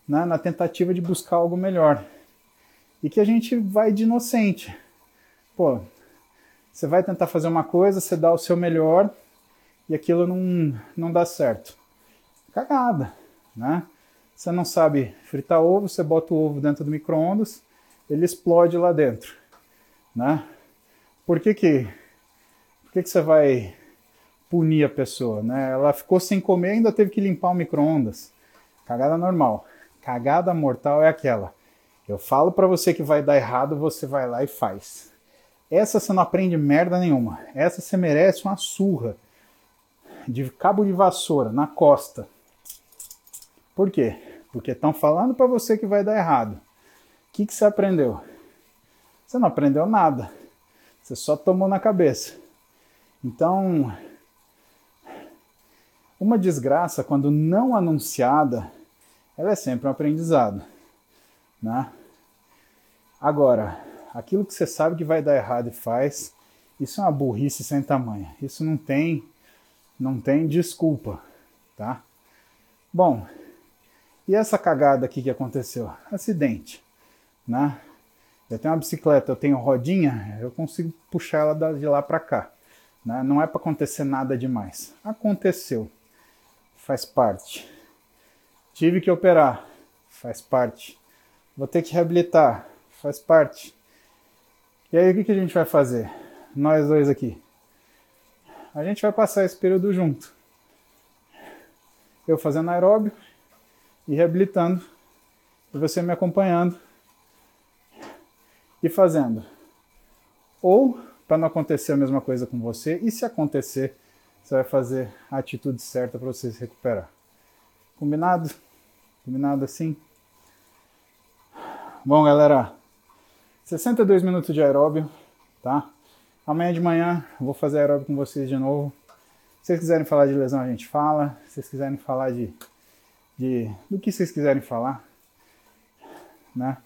né, na tentativa de buscar algo melhor e que a gente vai de inocente. Pô, você vai tentar fazer uma coisa, você dá o seu melhor e aquilo não, não dá certo. Cagada, né? Você não sabe fritar ovo, você bota o ovo dentro do micro-ondas, ele explode lá dentro, né? Por que que, que que você vai punir a pessoa, né? Ela ficou sem comer e ainda teve que limpar o micro-ondas. Cagada normal. Cagada mortal é aquela. Eu falo para você que vai dar errado, você vai lá e faz. Essa você não aprende merda nenhuma. Essa você merece uma surra de cabo de vassoura na costa. Por quê? Porque estão falando para você que vai dar errado. O que, que você aprendeu? Você não aprendeu nada. Você só tomou na cabeça. Então, uma desgraça, quando não anunciada, ela é sempre um aprendizado. Né? Agora, aquilo que você sabe que vai dar errado e faz, isso é uma burrice sem tamanho. Isso não tem, não tem desculpa, tá? Bom, e essa cagada aqui que aconteceu? Acidente, né? Eu tenho uma bicicleta, eu tenho rodinha, eu consigo puxar ela de lá para cá. Né? Não é para acontecer nada demais. Aconteceu, faz parte. Tive que operar, faz parte. Vou ter que reabilitar, faz parte. E aí o que, a gente vai fazer? Nós dois aqui. A gente vai passar esse período junto. Eu fazendo aeróbio e reabilitando. E você me acompanhando e fazendo. Ou para não acontecer a mesma coisa com você, e se acontecer, você vai fazer a atitude certa para você se recuperar. Combinado? Combinado assim? Bom, galera, 62 minutos de aeróbio, tá? Amanhã de manhã vou fazer aeróbio com vocês de novo. Se vocês quiserem falar de lesão, a gente fala. Se vocês quiserem falar de, de do que vocês quiserem falar, né?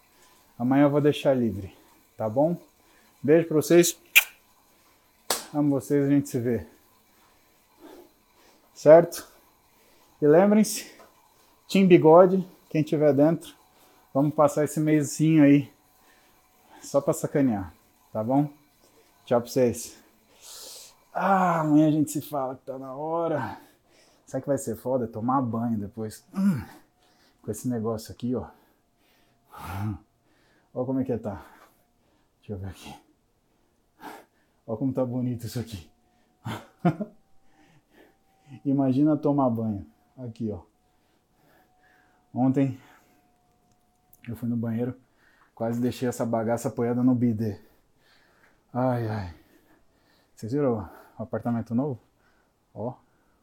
Amanhã eu vou deixar livre, tá bom? Beijo pra vocês. Amo vocês, a gente se vê. Certo? E lembrem-se, Tim Bigode, quem tiver dentro, vamos passar esse mêsinho aí só pra sacanear, tá bom? Tchau pra vocês. Ah, amanhã a gente se fala que tá na hora. Sabe que vai ser foda? Tomar banho depois. Hum, com esse negócio aqui, ó. Olha como é que tá. Deixa eu ver aqui. Olha como tá bonito isso aqui. Imagina tomar banho. Aqui, ó. Ontem eu fui no banheiro, quase deixei essa bagaça apoiada no bidê. Ai, ai. Vocês viram o apartamento novo? Ó,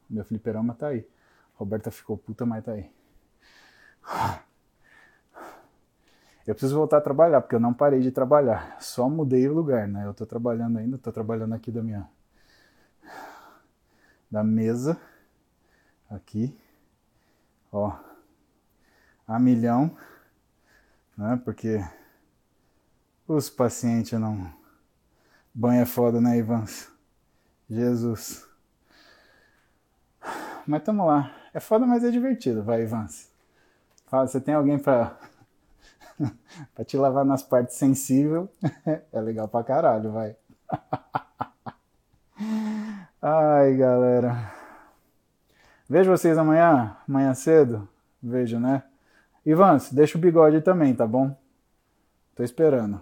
meu fliperama tá aí. Roberta ficou puta, mas tá aí. Eu preciso voltar a trabalhar, porque eu não parei de trabalhar. Só mudei o lugar, né? Eu tô trabalhando ainda, tô trabalhando aqui da minha. da mesa. Aqui. Ó. A milhão. Né? Porque os pacientes não. Banho é foda, né, Ivans? Jesus. Mas tamo lá. É foda, mas é divertido, vai, Ivans. Fala, você tem alguém pra pra te lavar nas partes sensíveis é legal pra caralho, vai. Ai, galera. Vejo vocês amanhã, amanhã cedo. Vejo, né? Ivans, deixa o bigode também, tá bom? Tô esperando.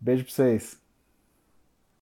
Beijo pra vocês.